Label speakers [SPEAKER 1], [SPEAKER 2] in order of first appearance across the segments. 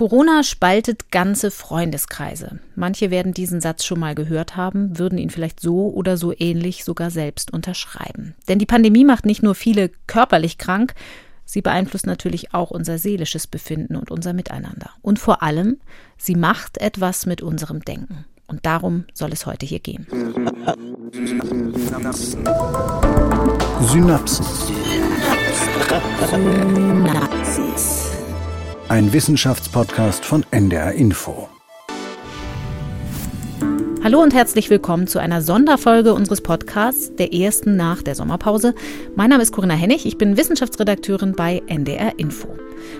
[SPEAKER 1] Corona spaltet ganze Freundeskreise. Manche werden diesen Satz schon mal gehört haben, würden ihn vielleicht so oder so ähnlich sogar selbst unterschreiben. Denn die Pandemie macht nicht nur viele körperlich krank, sie beeinflusst natürlich auch unser seelisches Befinden und unser Miteinander. Und vor allem, sie macht etwas mit unserem Denken. Und darum soll es heute hier gehen.
[SPEAKER 2] Synapsen. Synapsen. Synapsen. Ein Wissenschaftspodcast von NDR Info.
[SPEAKER 1] Hallo und herzlich willkommen zu einer Sonderfolge unseres Podcasts, der ersten nach der Sommerpause. Mein Name ist Corinna Hennig, ich bin Wissenschaftsredakteurin bei NDR Info.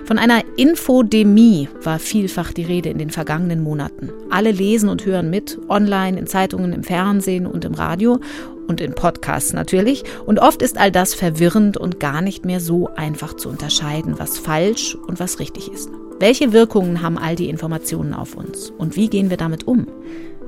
[SPEAKER 1] Von einer Infodemie war vielfach die Rede in den vergangenen Monaten. Alle lesen und hören mit, online, in Zeitungen, im Fernsehen und im Radio und in Podcasts natürlich. Und oft ist all das verwirrend und gar nicht mehr so einfach zu unterscheiden, was falsch und was richtig ist. Welche Wirkungen haben all die Informationen auf uns? Und wie gehen wir damit um?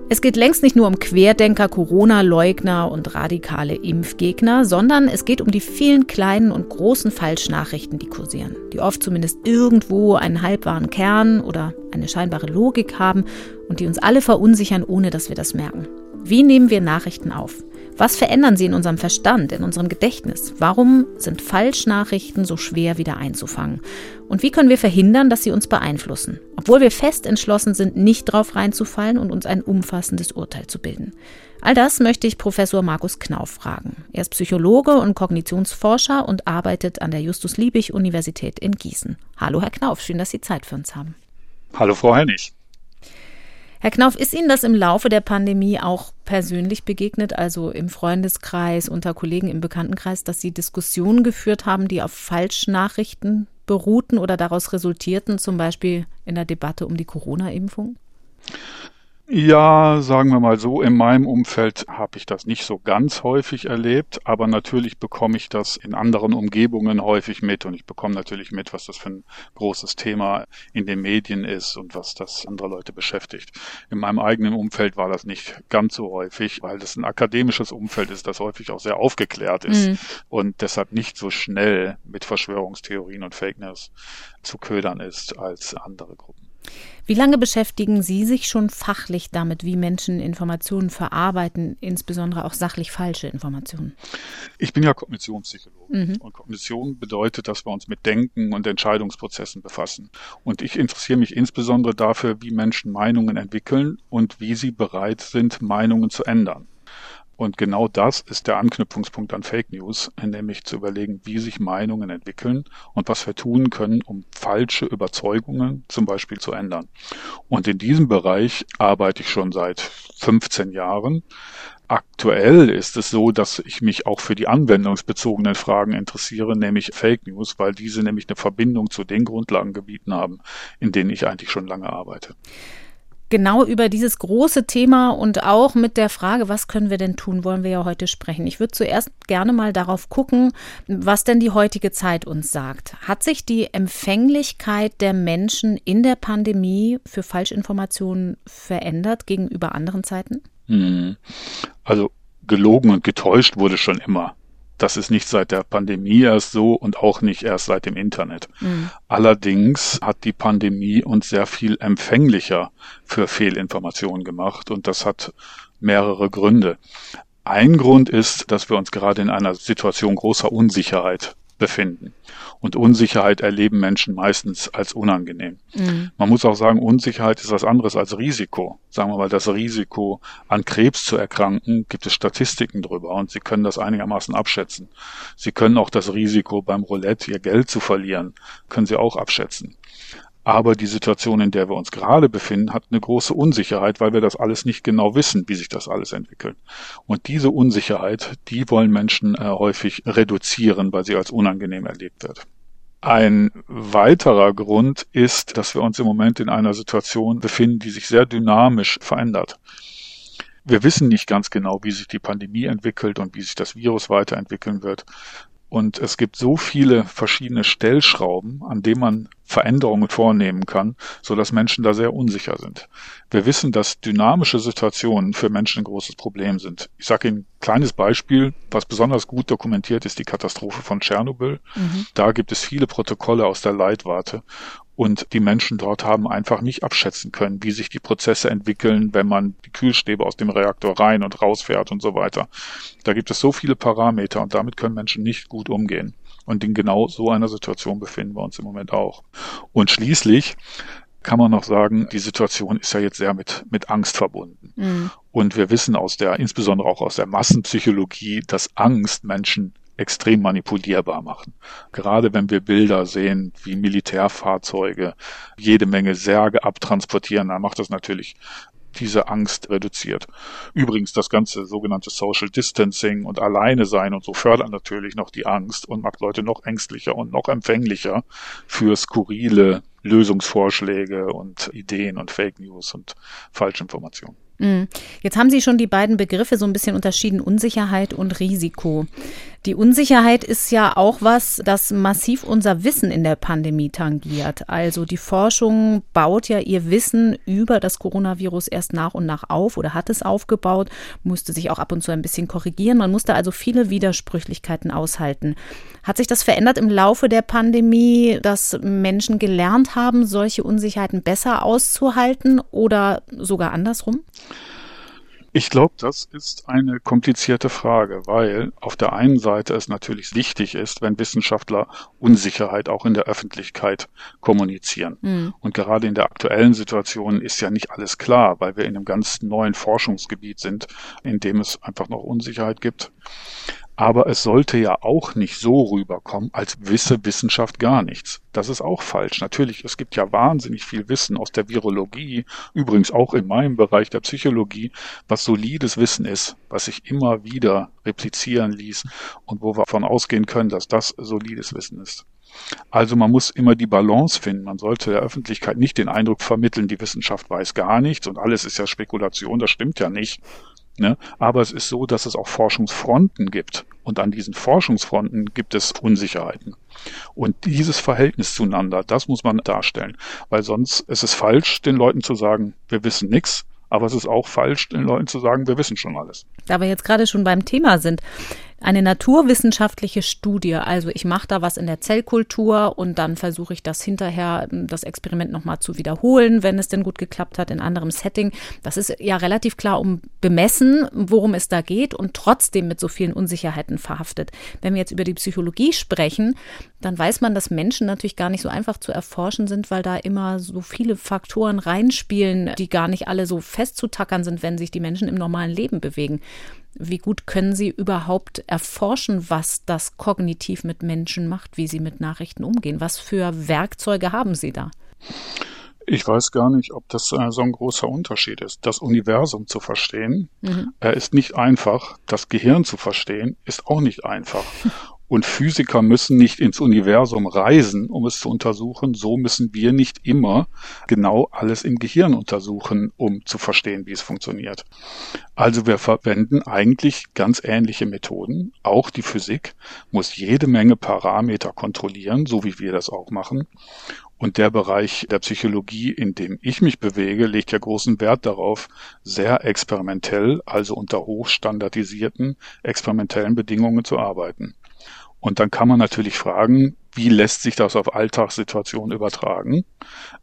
[SPEAKER 1] Es geht längst nicht nur um Querdenker, Corona-Leugner und radikale Impfgegner, sondern es geht um die vielen kleinen und großen Falschnachrichten, die kursieren, die oft zumindest irgendwo einen halbwahren Kern oder eine scheinbare Logik haben und die uns alle verunsichern, ohne dass wir das merken. Wie nehmen wir Nachrichten auf? Was verändern sie in unserem Verstand, in unserem Gedächtnis? Warum sind Falschnachrichten so schwer wieder einzufangen? Und wie können wir verhindern, dass sie uns beeinflussen, obwohl wir fest entschlossen sind, nicht drauf reinzufallen und uns ein umfassendes Urteil zu bilden? All das möchte ich Professor Markus Knauf fragen. Er ist Psychologe und Kognitionsforscher und arbeitet an der Justus-Liebig-Universität in Gießen. Hallo, Herr Knauf, schön, dass Sie Zeit für uns haben.
[SPEAKER 3] Hallo, Frau Hennig.
[SPEAKER 1] Herr Knauf, ist Ihnen das im Laufe der Pandemie auch persönlich begegnet, also im Freundeskreis, unter Kollegen im Bekanntenkreis, dass Sie Diskussionen geführt haben, die auf Falschnachrichten beruhten oder daraus resultierten, zum Beispiel in der Debatte um die Corona-Impfung?
[SPEAKER 3] Ja, sagen wir mal so, in meinem Umfeld habe ich das nicht so ganz häufig erlebt, aber natürlich bekomme ich das in anderen Umgebungen häufig mit und ich bekomme natürlich mit, was das für ein großes Thema in den Medien ist und was das andere Leute beschäftigt. In meinem eigenen Umfeld war das nicht ganz so häufig, weil das ein akademisches Umfeld ist, das häufig auch sehr aufgeklärt ist mhm. und deshalb nicht so schnell mit Verschwörungstheorien und Fake News zu ködern ist als andere Gruppen.
[SPEAKER 1] Wie lange beschäftigen Sie sich schon fachlich damit, wie Menschen Informationen verarbeiten, insbesondere auch sachlich falsche Informationen?
[SPEAKER 3] Ich bin ja Kognitionspsychologe mhm. und Kognition bedeutet, dass wir uns mit Denken und Entscheidungsprozessen befassen. Und ich interessiere mich insbesondere dafür, wie Menschen Meinungen entwickeln und wie sie bereit sind, Meinungen zu ändern. Und genau das ist der Anknüpfungspunkt an Fake News, nämlich zu überlegen, wie sich Meinungen entwickeln und was wir tun können, um falsche Überzeugungen zum Beispiel zu ändern. Und in diesem Bereich arbeite ich schon seit 15 Jahren. Aktuell ist es so, dass ich mich auch für die anwendungsbezogenen Fragen interessiere, nämlich Fake News, weil diese nämlich eine Verbindung zu den Grundlagengebieten haben, in denen ich eigentlich schon lange arbeite
[SPEAKER 1] genau über dieses große Thema und auch mit der Frage, was können wir denn tun, wollen wir ja heute sprechen. Ich würde zuerst gerne mal darauf gucken, was denn die heutige Zeit uns sagt. Hat sich die Empfänglichkeit der Menschen in der Pandemie für Falschinformationen verändert gegenüber anderen Zeiten?
[SPEAKER 3] Hm. Also gelogen und getäuscht wurde schon immer. Das ist nicht seit der Pandemie erst so und auch nicht erst seit dem Internet. Mhm. Allerdings hat die Pandemie uns sehr viel empfänglicher für Fehlinformationen gemacht und das hat mehrere Gründe. Ein Grund ist, dass wir uns gerade in einer Situation großer Unsicherheit befinden. Und Unsicherheit erleben Menschen meistens als unangenehm. Mhm. Man muss auch sagen, Unsicherheit ist was anderes als Risiko. Sagen wir mal, das Risiko, an Krebs zu erkranken, gibt es Statistiken drüber und Sie können das einigermaßen abschätzen. Sie können auch das Risiko beim Roulette, Ihr Geld zu verlieren, können Sie auch abschätzen. Aber die Situation, in der wir uns gerade befinden, hat eine große Unsicherheit, weil wir das alles nicht genau wissen, wie sich das alles entwickelt. Und diese Unsicherheit, die wollen Menschen äh, häufig reduzieren, weil sie als unangenehm erlebt wird. Ein weiterer Grund ist, dass wir uns im Moment in einer Situation befinden, die sich sehr dynamisch verändert. Wir wissen nicht ganz genau, wie sich die Pandemie entwickelt und wie sich das Virus weiterentwickeln wird. Und es gibt so viele verschiedene Stellschrauben, an denen man Veränderungen vornehmen kann, so dass Menschen da sehr unsicher sind. Wir wissen, dass dynamische Situationen für Menschen ein großes Problem sind. Ich sage Ihnen ein kleines Beispiel, was besonders gut dokumentiert ist, die Katastrophe von Tschernobyl. Mhm. Da gibt es viele Protokolle aus der Leitwarte. Und die Menschen dort haben einfach nicht abschätzen können, wie sich die Prozesse entwickeln, wenn man die Kühlstäbe aus dem Reaktor rein und rausfährt und so weiter. Da gibt es so viele Parameter und damit können Menschen nicht gut umgehen. Und in genau so einer Situation befinden wir uns im Moment auch. Und schließlich kann man noch sagen, die Situation ist ja jetzt sehr mit, mit Angst verbunden. Mhm. Und wir wissen aus der, insbesondere auch aus der Massenpsychologie, dass Angst Menschen extrem manipulierbar machen. Gerade wenn wir Bilder sehen, wie Militärfahrzeuge jede Menge Särge abtransportieren, dann macht das natürlich diese Angst reduziert. Übrigens, das ganze sogenannte Social Distancing und Alleine sein und so fördert natürlich noch die Angst und macht Leute noch ängstlicher und noch empfänglicher für skurrile Lösungsvorschläge und Ideen und Fake News und Falschinformationen.
[SPEAKER 1] Mhm. Jetzt haben Sie schon die beiden Begriffe so ein bisschen unterschieden, Unsicherheit und Risiko. Die Unsicherheit ist ja auch was, das massiv unser Wissen in der Pandemie tangiert. Also die Forschung baut ja ihr Wissen über das Coronavirus erst nach und nach auf oder hat es aufgebaut, musste sich auch ab und zu ein bisschen korrigieren. Man musste also viele Widersprüchlichkeiten aushalten. Hat sich das verändert im Laufe der Pandemie, dass Menschen gelernt haben, solche Unsicherheiten besser auszuhalten oder sogar andersrum?
[SPEAKER 3] Ich glaube, das ist eine komplizierte Frage, weil auf der einen Seite es natürlich wichtig ist, wenn Wissenschaftler Unsicherheit auch in der Öffentlichkeit kommunizieren. Mhm. Und gerade in der aktuellen Situation ist ja nicht alles klar, weil wir in einem ganz neuen Forschungsgebiet sind, in dem es einfach noch Unsicherheit gibt. Aber es sollte ja auch nicht so rüberkommen, als wisse Wissenschaft gar nichts. Das ist auch falsch. Natürlich, es gibt ja wahnsinnig viel Wissen aus der Virologie, übrigens auch in meinem Bereich der Psychologie, was solides Wissen ist, was sich immer wieder replizieren ließ und wo wir davon ausgehen können, dass das solides Wissen ist. Also man muss immer die Balance finden. Man sollte der Öffentlichkeit nicht den Eindruck vermitteln, die Wissenschaft weiß gar nichts und alles ist ja Spekulation, das stimmt ja nicht. Ne? Aber es ist so, dass es auch Forschungsfronten gibt. Und an diesen Forschungsfronten gibt es Unsicherheiten. Und dieses Verhältnis zueinander, das muss man darstellen. Weil sonst ist es falsch, den Leuten zu sagen, wir wissen nichts. Aber es ist auch falsch, den Leuten zu sagen, wir wissen schon alles.
[SPEAKER 1] Da wir jetzt gerade schon beim Thema sind, eine naturwissenschaftliche Studie. Also ich mache da was in der Zellkultur und dann versuche ich das hinterher, das Experiment nochmal zu wiederholen, wenn es denn gut geklappt hat in anderem Setting. Das ist ja relativ klar um bemessen, worum es da geht und trotzdem mit so vielen Unsicherheiten verhaftet. Wenn wir jetzt über die Psychologie sprechen, dann weiß man, dass Menschen natürlich gar nicht so einfach zu erforschen sind, weil da immer so viele Faktoren reinspielen, die gar nicht alle so festzutackern sind, wenn sich die Menschen im normalen Leben bewegen. Wie gut können Sie überhaupt erforschen, was das kognitiv mit Menschen macht, wie sie mit Nachrichten umgehen? Was für Werkzeuge haben Sie da?
[SPEAKER 3] Ich weiß gar nicht, ob das äh, so ein großer Unterschied ist. Das Universum zu verstehen, mhm. äh, ist nicht einfach. Das Gehirn zu verstehen, ist auch nicht einfach. Und Physiker müssen nicht ins Universum reisen, um es zu untersuchen. So müssen wir nicht immer genau alles im Gehirn untersuchen, um zu verstehen, wie es funktioniert. Also wir verwenden eigentlich ganz ähnliche Methoden. Auch die Physik muss jede Menge Parameter kontrollieren, so wie wir das auch machen. Und der Bereich der Psychologie, in dem ich mich bewege, legt ja großen Wert darauf, sehr experimentell, also unter hochstandardisierten experimentellen Bedingungen zu arbeiten. Und dann kann man natürlich fragen, wie lässt sich das auf Alltagssituationen übertragen?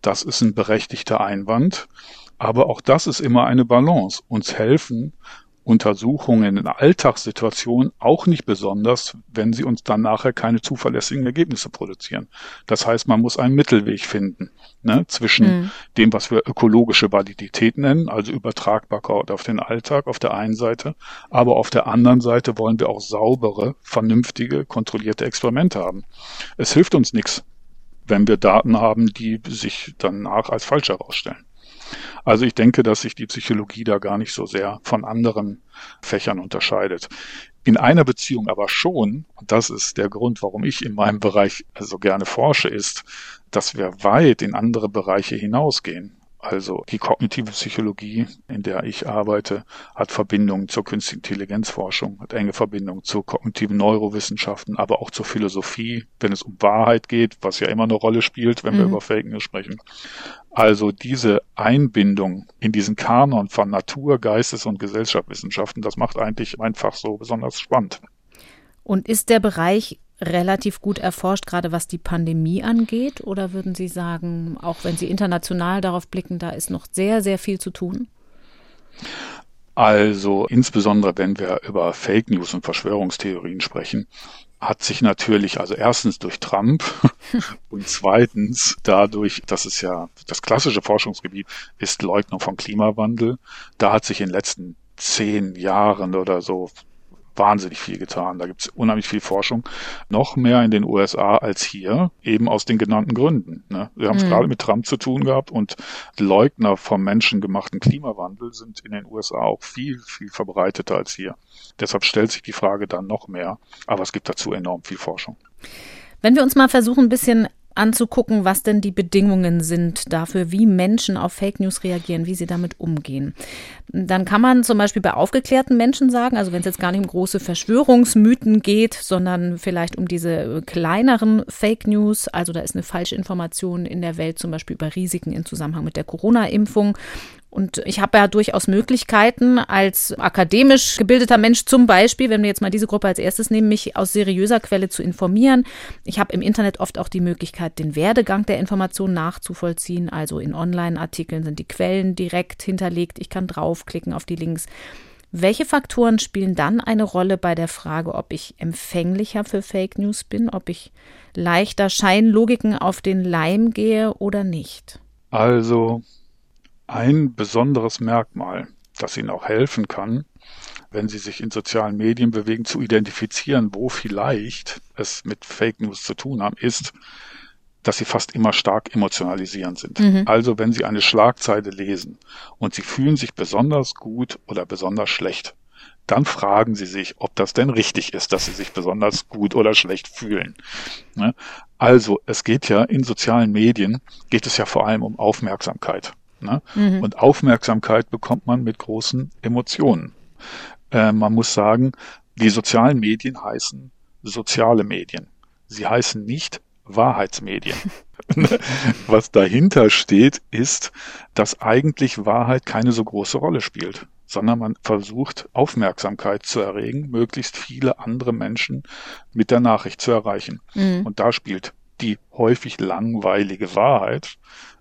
[SPEAKER 3] Das ist ein berechtigter Einwand. Aber auch das ist immer eine Balance. Uns helfen Untersuchungen in Alltagssituationen auch nicht besonders, wenn sie uns dann nachher keine zuverlässigen Ergebnisse produzieren. Das heißt, man muss einen Mittelweg finden ne, zwischen mhm. dem, was wir ökologische Validität nennen, also Übertragbarkeit auf den Alltag auf der einen Seite, aber auf der anderen Seite wollen wir auch saubere, vernünftige, kontrollierte Experimente haben. Es hilft uns nichts, wenn wir Daten haben, die sich danach als falsch herausstellen. Also ich denke, dass sich die Psychologie da gar nicht so sehr von anderen Fächern unterscheidet. In einer Beziehung aber schon, und das ist der Grund, warum ich in meinem Bereich so gerne forsche, ist, dass wir weit in andere Bereiche hinausgehen. Also die kognitive Psychologie, in der ich arbeite, hat Verbindungen zur künstlichen Intelligenzforschung, hat enge Verbindungen zu kognitiven Neurowissenschaften, aber auch zur Philosophie, wenn es um Wahrheit geht, was ja immer eine Rolle spielt, wenn mhm. wir über Fake News sprechen. Also diese Einbindung in diesen Kanon von Natur, Geistes- und Gesellschaftswissenschaften, das macht eigentlich mein Fach so besonders spannend.
[SPEAKER 1] Und ist der Bereich relativ gut erforscht, gerade was die Pandemie angeht? Oder würden Sie sagen, auch wenn Sie international darauf blicken, da ist noch sehr, sehr viel zu tun?
[SPEAKER 3] Also insbesondere wenn wir über Fake News und Verschwörungstheorien sprechen, hat sich natürlich, also erstens durch Trump und zweitens dadurch, dass es ja das klassische Forschungsgebiet ist Leugnung von Klimawandel, da hat sich in den letzten zehn Jahren oder so wahnsinnig viel getan. Da gibt es unheimlich viel Forschung, noch mehr in den USA als hier, eben aus den genannten Gründen. Ne? Wir haben es mhm. gerade mit Trump zu tun gehabt und Leugner vom menschengemachten Klimawandel sind in den USA auch viel, viel verbreiteter als hier. Deshalb stellt sich die Frage dann noch mehr, aber es gibt dazu enorm viel Forschung.
[SPEAKER 1] Wenn wir uns mal versuchen, ein bisschen anzugucken, was denn die Bedingungen sind dafür, wie Menschen auf Fake News reagieren, wie sie damit umgehen. Dann kann man zum Beispiel bei aufgeklärten Menschen sagen, also wenn es jetzt gar nicht um große Verschwörungsmythen geht, sondern vielleicht um diese kleineren Fake News, also da ist eine falsche Information in der Welt zum Beispiel über Risiken im Zusammenhang mit der Corona-Impfung und ich habe ja durchaus Möglichkeiten, als akademisch gebildeter Mensch zum Beispiel, wenn wir jetzt mal diese Gruppe als erstes nehmen, mich aus seriöser Quelle zu informieren. Ich habe im Internet oft auch die Möglichkeit, den Werdegang der Information nachzuvollziehen. Also in Online-Artikeln sind die Quellen direkt hinterlegt. Ich kann draufklicken auf die Links. Welche Faktoren spielen dann eine Rolle bei der Frage, ob ich empfänglicher für Fake News bin, ob ich leichter Scheinlogiken auf den Leim gehe oder nicht?
[SPEAKER 3] Also ein besonderes Merkmal, das Ihnen auch helfen kann, wenn Sie sich in sozialen Medien bewegen, zu identifizieren, wo vielleicht es mit Fake News zu tun haben, ist, dass sie fast immer stark emotionalisierend sind. Mhm. Also wenn Sie eine Schlagzeile lesen und Sie fühlen sich besonders gut oder besonders schlecht, dann fragen Sie sich, ob das denn richtig ist, dass Sie sich besonders gut oder schlecht fühlen. Ne? Also es geht ja in sozialen Medien, geht es ja vor allem um Aufmerksamkeit. Ne? Mhm. Und Aufmerksamkeit bekommt man mit großen Emotionen. Äh, man muss sagen, die sozialen Medien heißen soziale Medien. Sie heißen nicht Wahrheitsmedien. Was dahinter steht, ist, dass eigentlich Wahrheit keine so große Rolle spielt, sondern man versucht Aufmerksamkeit zu erregen, möglichst viele andere Menschen mit der Nachricht zu erreichen. Mhm. Und da spielt die häufig langweilige Wahrheit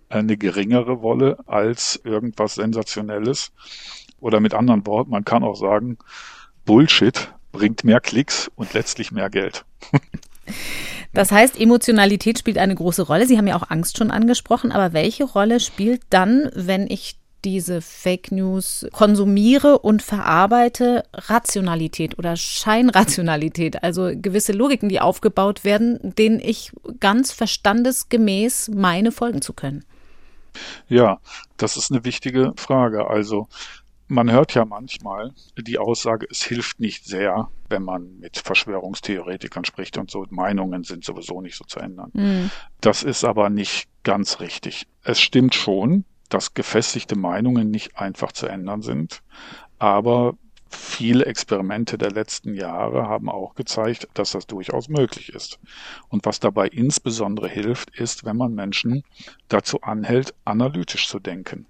[SPEAKER 3] eine geringere Rolle als irgendwas Sensationelles. Oder mit anderen Worten, man kann auch sagen, Bullshit bringt mehr Klicks und letztlich mehr Geld.
[SPEAKER 1] Das heißt, Emotionalität spielt eine große Rolle. Sie haben ja auch Angst schon angesprochen, aber welche Rolle spielt dann, wenn ich diese Fake News konsumiere und verarbeite, Rationalität oder Scheinrationalität, also gewisse Logiken, die aufgebaut werden, denen ich ganz verstandesgemäß meine folgen zu können?
[SPEAKER 3] Ja, das ist eine wichtige Frage. Also man hört ja manchmal die Aussage, es hilft nicht sehr, wenn man mit Verschwörungstheoretikern spricht und so. Meinungen sind sowieso nicht so zu ändern. Mhm. Das ist aber nicht ganz richtig. Es stimmt schon, dass gefestigte Meinungen nicht einfach zu ändern sind. Aber Viele Experimente der letzten Jahre haben auch gezeigt, dass das durchaus möglich ist. Und was dabei insbesondere hilft, ist, wenn man Menschen dazu anhält, analytisch zu denken.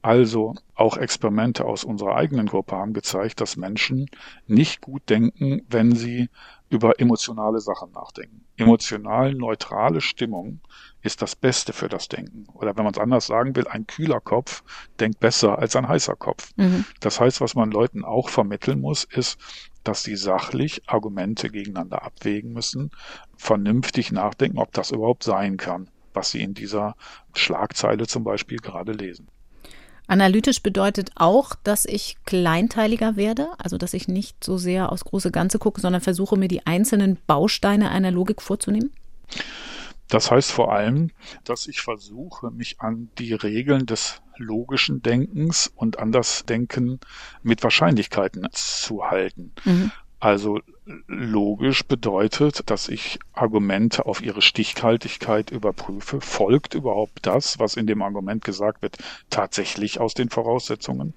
[SPEAKER 3] Also auch Experimente aus unserer eigenen Gruppe haben gezeigt, dass Menschen nicht gut denken, wenn sie über emotionale Sachen nachdenken. Emotional neutrale Stimmung ist das Beste für das Denken. Oder wenn man es anders sagen will, ein kühler Kopf denkt besser als ein heißer Kopf. Mhm. Das heißt, was man Leuten auch vermitteln muss, ist, dass sie sachlich Argumente gegeneinander abwägen müssen, vernünftig nachdenken, ob das überhaupt sein kann, was sie in dieser Schlagzeile zum Beispiel gerade lesen.
[SPEAKER 1] Analytisch bedeutet auch, dass ich kleinteiliger werde, also dass ich nicht so sehr aufs große Ganze gucke, sondern versuche mir die einzelnen Bausteine einer Logik vorzunehmen?
[SPEAKER 3] Das heißt vor allem, dass ich versuche, mich an die Regeln des logischen Denkens und an das Denken mit Wahrscheinlichkeiten zu halten. Mhm. Also logisch bedeutet, dass ich Argumente auf ihre Stichhaltigkeit überprüfe. Folgt überhaupt das, was in dem Argument gesagt wird, tatsächlich aus den Voraussetzungen?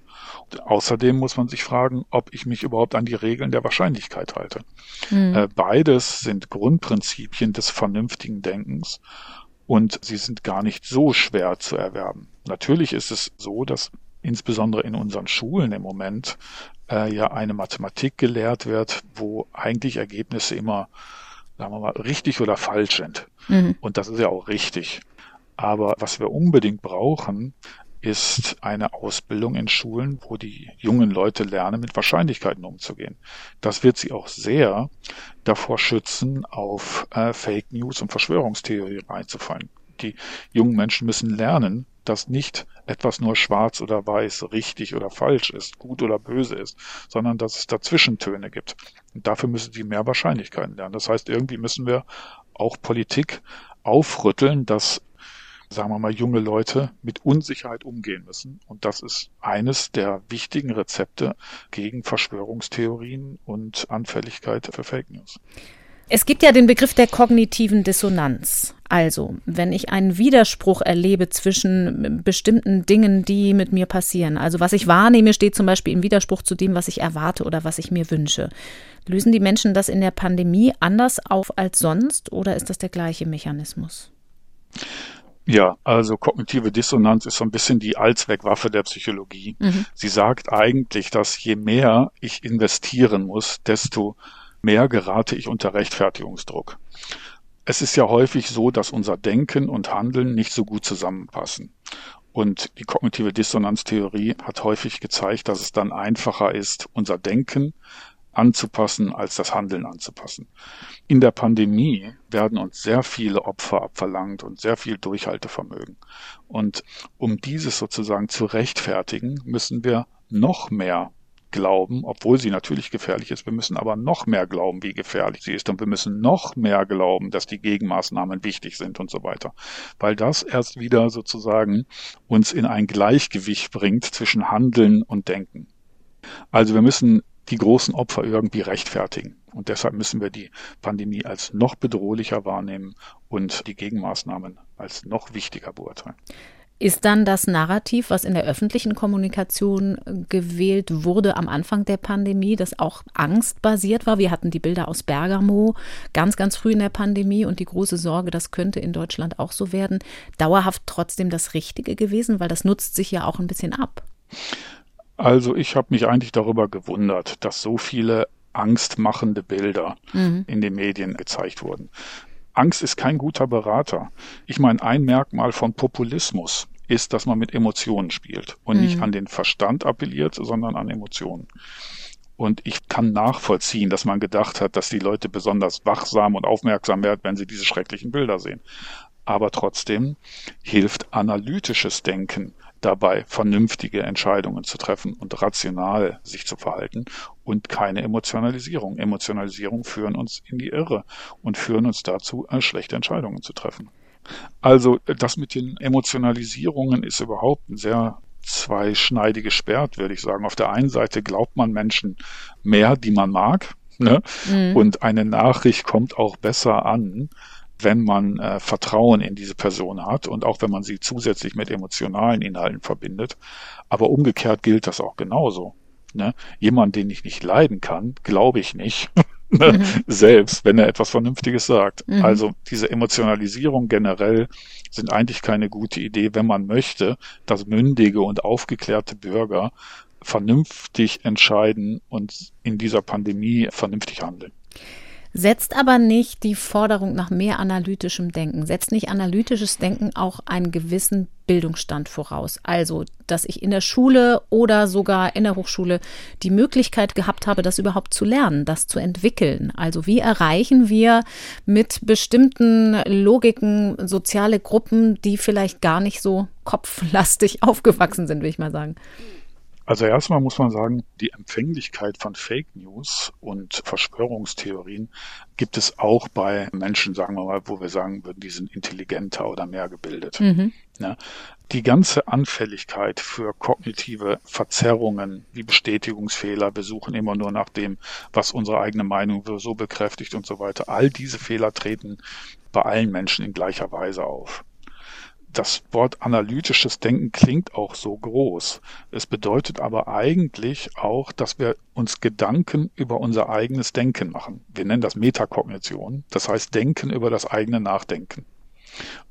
[SPEAKER 3] Und außerdem muss man sich fragen, ob ich mich überhaupt an die Regeln der Wahrscheinlichkeit halte. Mhm. beides sind Grundprinzipien des vernünftigen Denkens und sie sind gar nicht so schwer zu erwerben. Natürlich ist es so, dass insbesondere in unseren Schulen im Moment äh, ja eine Mathematik gelehrt wird, wo eigentlich Ergebnisse immer sagen wir mal, richtig oder falsch sind. Mhm. Und das ist ja auch richtig. Aber was wir unbedingt brauchen, ist eine Ausbildung in Schulen, wo die jungen Leute lernen, mit Wahrscheinlichkeiten umzugehen. Das wird sie auch sehr davor schützen, auf äh, Fake News und Verschwörungstheorien reinzufallen. Die jungen Menschen müssen lernen, dass nicht etwas nur schwarz oder weiß, richtig oder falsch ist, gut oder böse ist, sondern dass es Dazwischentöne gibt. Und dafür müssen sie mehr Wahrscheinlichkeiten lernen. Das heißt, irgendwie müssen wir auch Politik aufrütteln, dass sagen wir mal, junge Leute mit Unsicherheit umgehen müssen. Und das ist eines der wichtigen Rezepte gegen Verschwörungstheorien und Anfälligkeit für Fake News.
[SPEAKER 1] Es gibt ja den Begriff der kognitiven Dissonanz. Also, wenn ich einen Widerspruch erlebe zwischen bestimmten Dingen, die mit mir passieren, also was ich wahrnehme, steht zum Beispiel im Widerspruch zu dem, was ich erwarte oder was ich mir wünsche. Lösen die Menschen das in der Pandemie anders auf als sonst oder ist das der gleiche Mechanismus?
[SPEAKER 3] Ja, also kognitive Dissonanz ist so ein bisschen die Allzweckwaffe der Psychologie. Mhm. Sie sagt eigentlich, dass je mehr ich investieren muss, desto mehr gerate ich unter Rechtfertigungsdruck. Es ist ja häufig so, dass unser Denken und Handeln nicht so gut zusammenpassen. Und die kognitive Dissonanztheorie hat häufig gezeigt, dass es dann einfacher ist, unser Denken anzupassen, als das Handeln anzupassen. In der Pandemie werden uns sehr viele Opfer abverlangt und sehr viel Durchhaltevermögen. Und um dieses sozusagen zu rechtfertigen, müssen wir noch mehr glauben, obwohl sie natürlich gefährlich ist. Wir müssen aber noch mehr glauben, wie gefährlich sie ist. Und wir müssen noch mehr glauben, dass die Gegenmaßnahmen wichtig sind und so weiter. Weil das erst wieder sozusagen uns in ein Gleichgewicht bringt zwischen Handeln und Denken. Also wir müssen die großen Opfer irgendwie rechtfertigen. Und deshalb müssen wir die Pandemie als noch bedrohlicher wahrnehmen und die Gegenmaßnahmen als noch wichtiger beurteilen.
[SPEAKER 1] Ist dann das Narrativ, was in der öffentlichen Kommunikation gewählt wurde am Anfang der Pandemie, das auch angstbasiert war? Wir hatten die Bilder aus Bergamo ganz, ganz früh in der Pandemie und die große Sorge, das könnte in Deutschland auch so werden, dauerhaft trotzdem das Richtige gewesen, weil das nutzt sich ja auch ein bisschen ab.
[SPEAKER 3] Also ich habe mich eigentlich darüber gewundert, dass so viele angstmachende Bilder mhm. in den Medien gezeigt wurden. Angst ist kein guter Berater. Ich meine, ein Merkmal von Populismus ist, dass man mit Emotionen spielt und mhm. nicht an den Verstand appelliert, sondern an Emotionen. Und ich kann nachvollziehen, dass man gedacht hat, dass die Leute besonders wachsam und aufmerksam werden, wenn sie diese schrecklichen Bilder sehen. Aber trotzdem hilft analytisches Denken dabei, vernünftige Entscheidungen zu treffen und rational sich zu verhalten und keine Emotionalisierung. Emotionalisierung führen uns in die Irre und führen uns dazu, äh, schlechte Entscheidungen zu treffen. Also das mit den Emotionalisierungen ist überhaupt ein sehr zweischneidiges Schwert, würde ich sagen. Auf der einen Seite glaubt man Menschen mehr, die man mag, ne? Mhm. und eine Nachricht kommt auch besser an, wenn man äh, Vertrauen in diese Person hat und auch wenn man sie zusätzlich mit emotionalen Inhalten verbindet. Aber umgekehrt gilt das auch genauso. Ne? Jemand, den ich nicht leiden kann, glaube ich nicht. Ne? mhm. Selbst, wenn er etwas Vernünftiges sagt. Mhm. Also diese Emotionalisierung generell sind eigentlich keine gute Idee, wenn man möchte, dass mündige und aufgeklärte Bürger vernünftig entscheiden und in dieser Pandemie vernünftig handeln
[SPEAKER 1] setzt aber nicht die Forderung nach mehr analytischem Denken, setzt nicht analytisches Denken auch einen gewissen Bildungsstand voraus. Also, dass ich in der Schule oder sogar in der Hochschule die Möglichkeit gehabt habe, das überhaupt zu lernen, das zu entwickeln. Also, wie erreichen wir mit bestimmten Logiken soziale Gruppen, die vielleicht gar nicht so kopflastig aufgewachsen sind, will ich mal sagen.
[SPEAKER 3] Also erstmal muss man sagen, die Empfänglichkeit von Fake News und Verschwörungstheorien gibt es auch bei Menschen, sagen wir mal, wo wir sagen würden, die sind intelligenter oder mehr gebildet. Mhm. Ja, die ganze Anfälligkeit für kognitive Verzerrungen wie Bestätigungsfehler, wir suchen immer nur nach dem, was unsere eigene Meinung so bekräftigt und so weiter. All diese Fehler treten bei allen Menschen in gleicher Weise auf das Wort analytisches Denken klingt auch so groß. Es bedeutet aber eigentlich auch, dass wir uns Gedanken über unser eigenes Denken machen. Wir nennen das Metakognition, das heißt Denken über das eigene Nachdenken.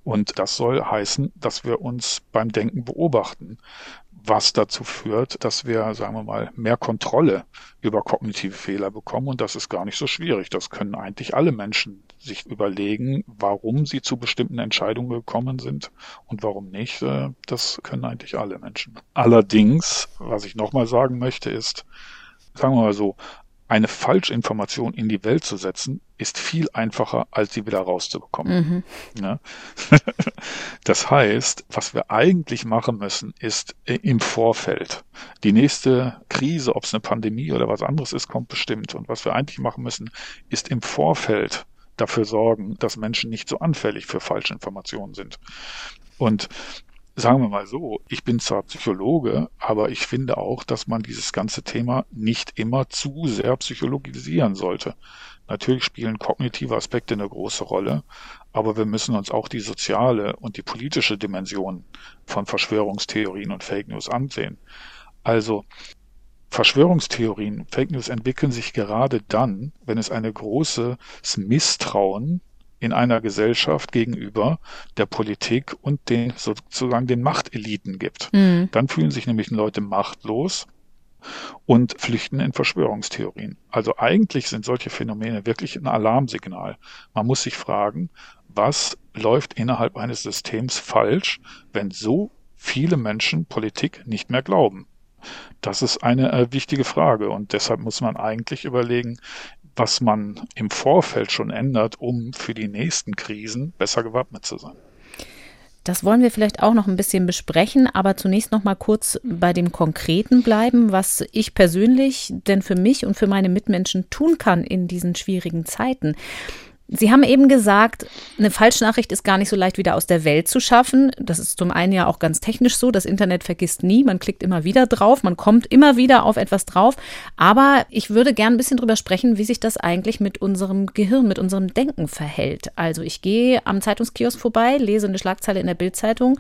[SPEAKER 3] Und das soll heißen, dass wir uns beim Denken beobachten, was dazu führt, dass wir, sagen wir mal, mehr Kontrolle über kognitive Fehler bekommen. Und das ist gar nicht so schwierig. Das können eigentlich alle Menschen sich überlegen, warum sie zu bestimmten Entscheidungen gekommen sind und warum nicht. Äh, das können eigentlich alle Menschen. Allerdings, was ich nochmal sagen möchte, ist, sagen wir mal so, eine Falschinformation in die Welt zu setzen, ist viel einfacher, als sie wieder rauszubekommen. Mhm. Ja? Das heißt, was wir eigentlich machen müssen, ist äh, im Vorfeld. Die nächste Krise, ob es eine Pandemie oder was anderes ist, kommt bestimmt. Und was wir eigentlich machen müssen, ist im Vorfeld dafür sorgen, dass Menschen nicht so anfällig für Falschinformationen sind. Und sagen wir mal so, ich bin zwar Psychologe, aber ich finde auch, dass man dieses ganze Thema nicht immer zu sehr psychologisieren sollte. Natürlich spielen kognitive Aspekte eine große Rolle, aber wir müssen uns auch die soziale und die politische Dimension von Verschwörungstheorien und Fake News ansehen. Also Verschwörungstheorien, Fake News entwickeln sich gerade dann, wenn es eine großes Misstrauen in einer Gesellschaft gegenüber der Politik und den sozusagen den Machteliten gibt. Mhm. Dann fühlen sich nämlich Leute machtlos und flüchten in Verschwörungstheorien. Also eigentlich sind solche Phänomene wirklich ein Alarmsignal. Man muss sich fragen, was läuft innerhalb eines Systems falsch, wenn so viele Menschen Politik nicht mehr glauben? Das ist eine äh, wichtige Frage und deshalb muss man eigentlich überlegen, was man im Vorfeld schon ändert, um für die nächsten Krisen besser gewappnet zu sein.
[SPEAKER 1] Das wollen wir vielleicht auch noch ein bisschen besprechen, aber zunächst noch mal kurz bei dem Konkreten bleiben, was ich persönlich denn für mich und für meine Mitmenschen tun kann in diesen schwierigen Zeiten. Sie haben eben gesagt, eine Falschnachricht ist gar nicht so leicht wieder aus der Welt zu schaffen. Das ist zum einen ja auch ganz technisch so. Das Internet vergisst nie. Man klickt immer wieder drauf. Man kommt immer wieder auf etwas drauf. Aber ich würde gern ein bisschen drüber sprechen, wie sich das eigentlich mit unserem Gehirn, mit unserem Denken verhält. Also ich gehe am Zeitungskiosk vorbei, lese eine Schlagzeile in der Bildzeitung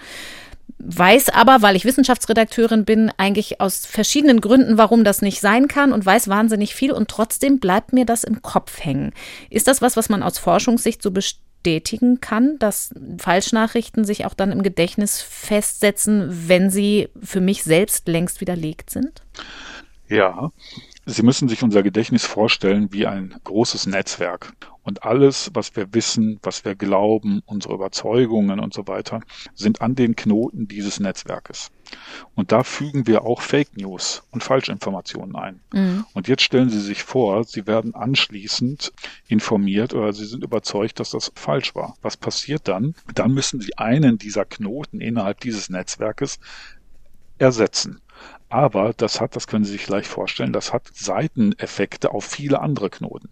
[SPEAKER 1] weiß aber, weil ich Wissenschaftsredakteurin bin, eigentlich aus verschiedenen Gründen, warum das nicht sein kann und weiß wahnsinnig viel und trotzdem bleibt mir das im Kopf hängen. Ist das was, was man aus Forschungssicht so bestätigen kann, dass Falschnachrichten sich auch dann im Gedächtnis festsetzen, wenn sie für mich selbst längst widerlegt sind?
[SPEAKER 3] Ja, Sie müssen sich unser Gedächtnis vorstellen wie ein großes Netzwerk. Und alles, was wir wissen, was wir glauben, unsere Überzeugungen und so weiter, sind an den Knoten dieses Netzwerkes. Und da fügen wir auch Fake News und Falschinformationen ein. Mhm. Und jetzt stellen Sie sich vor, Sie werden anschließend informiert oder Sie sind überzeugt, dass das falsch war. Was passiert dann? Dann müssen Sie einen dieser Knoten innerhalb dieses Netzwerkes ersetzen. Aber das hat, das können Sie sich leicht vorstellen, das hat Seiteneffekte auf viele andere Knoten.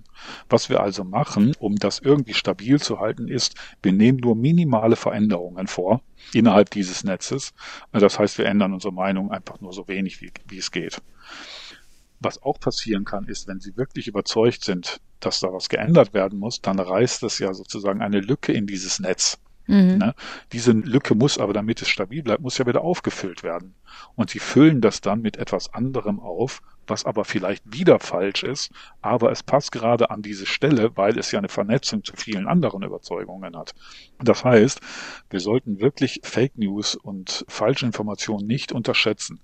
[SPEAKER 3] Was wir also machen, um das irgendwie stabil zu halten, ist, wir nehmen nur minimale Veränderungen vor innerhalb dieses Netzes. Das heißt, wir ändern unsere Meinung einfach nur so wenig, wie, wie es geht. Was auch passieren kann, ist, wenn Sie wirklich überzeugt sind, dass da was geändert werden muss, dann reißt es ja sozusagen eine Lücke in dieses Netz. Mhm. Ne? Diese Lücke muss aber, damit es stabil bleibt, muss ja wieder aufgefüllt werden. Und sie füllen das dann mit etwas anderem auf, was aber vielleicht wieder falsch ist, aber es passt gerade an diese Stelle, weil es ja eine Vernetzung zu vielen anderen Überzeugungen hat. Das heißt, wir sollten wirklich Fake News und Falschinformationen nicht unterschätzen.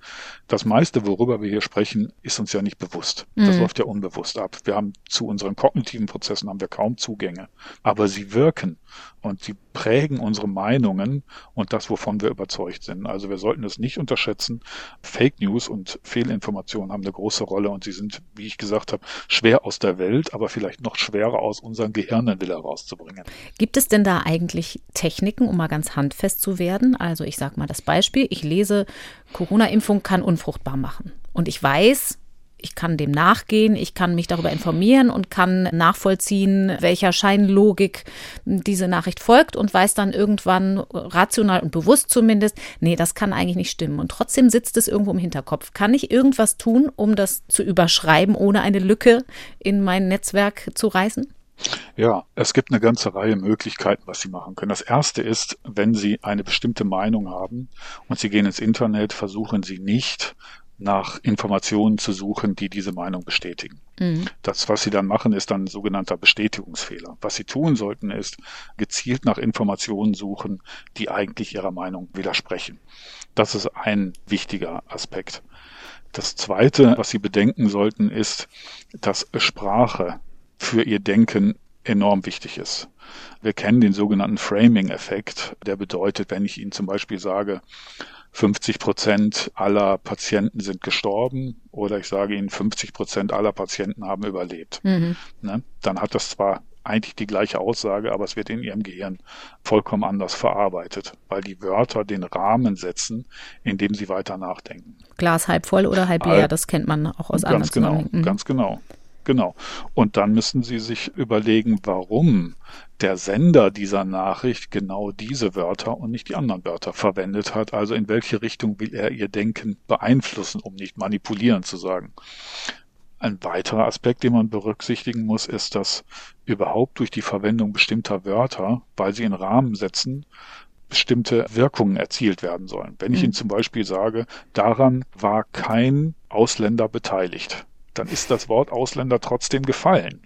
[SPEAKER 3] Das meiste, worüber wir hier sprechen, ist uns ja nicht bewusst. Das mhm. läuft ja unbewusst ab. Wir haben zu unseren kognitiven Prozessen haben wir kaum Zugänge, aber sie wirken und sie prägen unsere Meinungen und das, wovon wir überzeugt sind. Also wir sollten es nicht unterschätzen. Fake News und Fehlinformationen haben eine große Rolle und sie sind, wie ich gesagt habe, schwer aus der Welt, aber vielleicht noch schwerer aus unseren Gehirnen wieder rauszubringen.
[SPEAKER 1] Gibt es denn da eigentlich Techniken, um mal ganz handfest zu werden? Also ich sage mal das Beispiel, ich lese, Corona-Impfung kann unfruchtbar machen. Und ich weiß, ich kann dem nachgehen, ich kann mich darüber informieren und kann nachvollziehen, welcher Scheinlogik diese Nachricht folgt und weiß dann irgendwann rational und bewusst zumindest, nee, das kann eigentlich nicht stimmen. Und trotzdem sitzt es irgendwo im Hinterkopf. Kann ich irgendwas tun, um das zu überschreiben, ohne eine Lücke in mein Netzwerk zu reißen?
[SPEAKER 3] Ja, es gibt eine ganze Reihe Möglichkeiten, was Sie machen können. Das erste ist, wenn Sie eine bestimmte Meinung haben und Sie gehen ins Internet, versuchen Sie nicht nach Informationen zu suchen, die diese Meinung bestätigen. Mhm. Das, was sie dann machen, ist dann ein sogenannter Bestätigungsfehler. Was sie tun sollten, ist gezielt nach Informationen suchen, die eigentlich ihrer Meinung widersprechen. Das ist ein wichtiger Aspekt. Das zweite, was sie bedenken sollten, ist, dass Sprache für ihr Denken enorm wichtig ist. Wir kennen den sogenannten Framing-Effekt, der bedeutet, wenn ich Ihnen zum Beispiel sage, 50 Prozent aller Patienten sind gestorben oder ich sage Ihnen, 50 Prozent aller Patienten haben überlebt. Mhm. Ne? Dann hat das zwar eigentlich die gleiche Aussage, aber es wird in ihrem Gehirn vollkommen anders verarbeitet, weil die Wörter den Rahmen setzen, in dem sie weiter nachdenken.
[SPEAKER 1] Glas halb voll oder halb leer, das kennt man auch aus
[SPEAKER 3] ganz anderen genau, mhm. Ganz genau. Genau. Und dann müssen Sie sich überlegen, warum der Sender dieser Nachricht genau diese Wörter und nicht die anderen Wörter verwendet hat. Also in welche Richtung will er Ihr Denken beeinflussen, um nicht manipulieren zu sagen. Ein weiterer Aspekt, den man berücksichtigen muss, ist, dass überhaupt durch die Verwendung bestimmter Wörter, weil sie in Rahmen setzen, bestimmte Wirkungen erzielt werden sollen. Wenn ich. Ihnen zum Beispiel sage, daran war kein Ausländer beteiligt, dann ist das Wort Ausländer trotzdem gefallen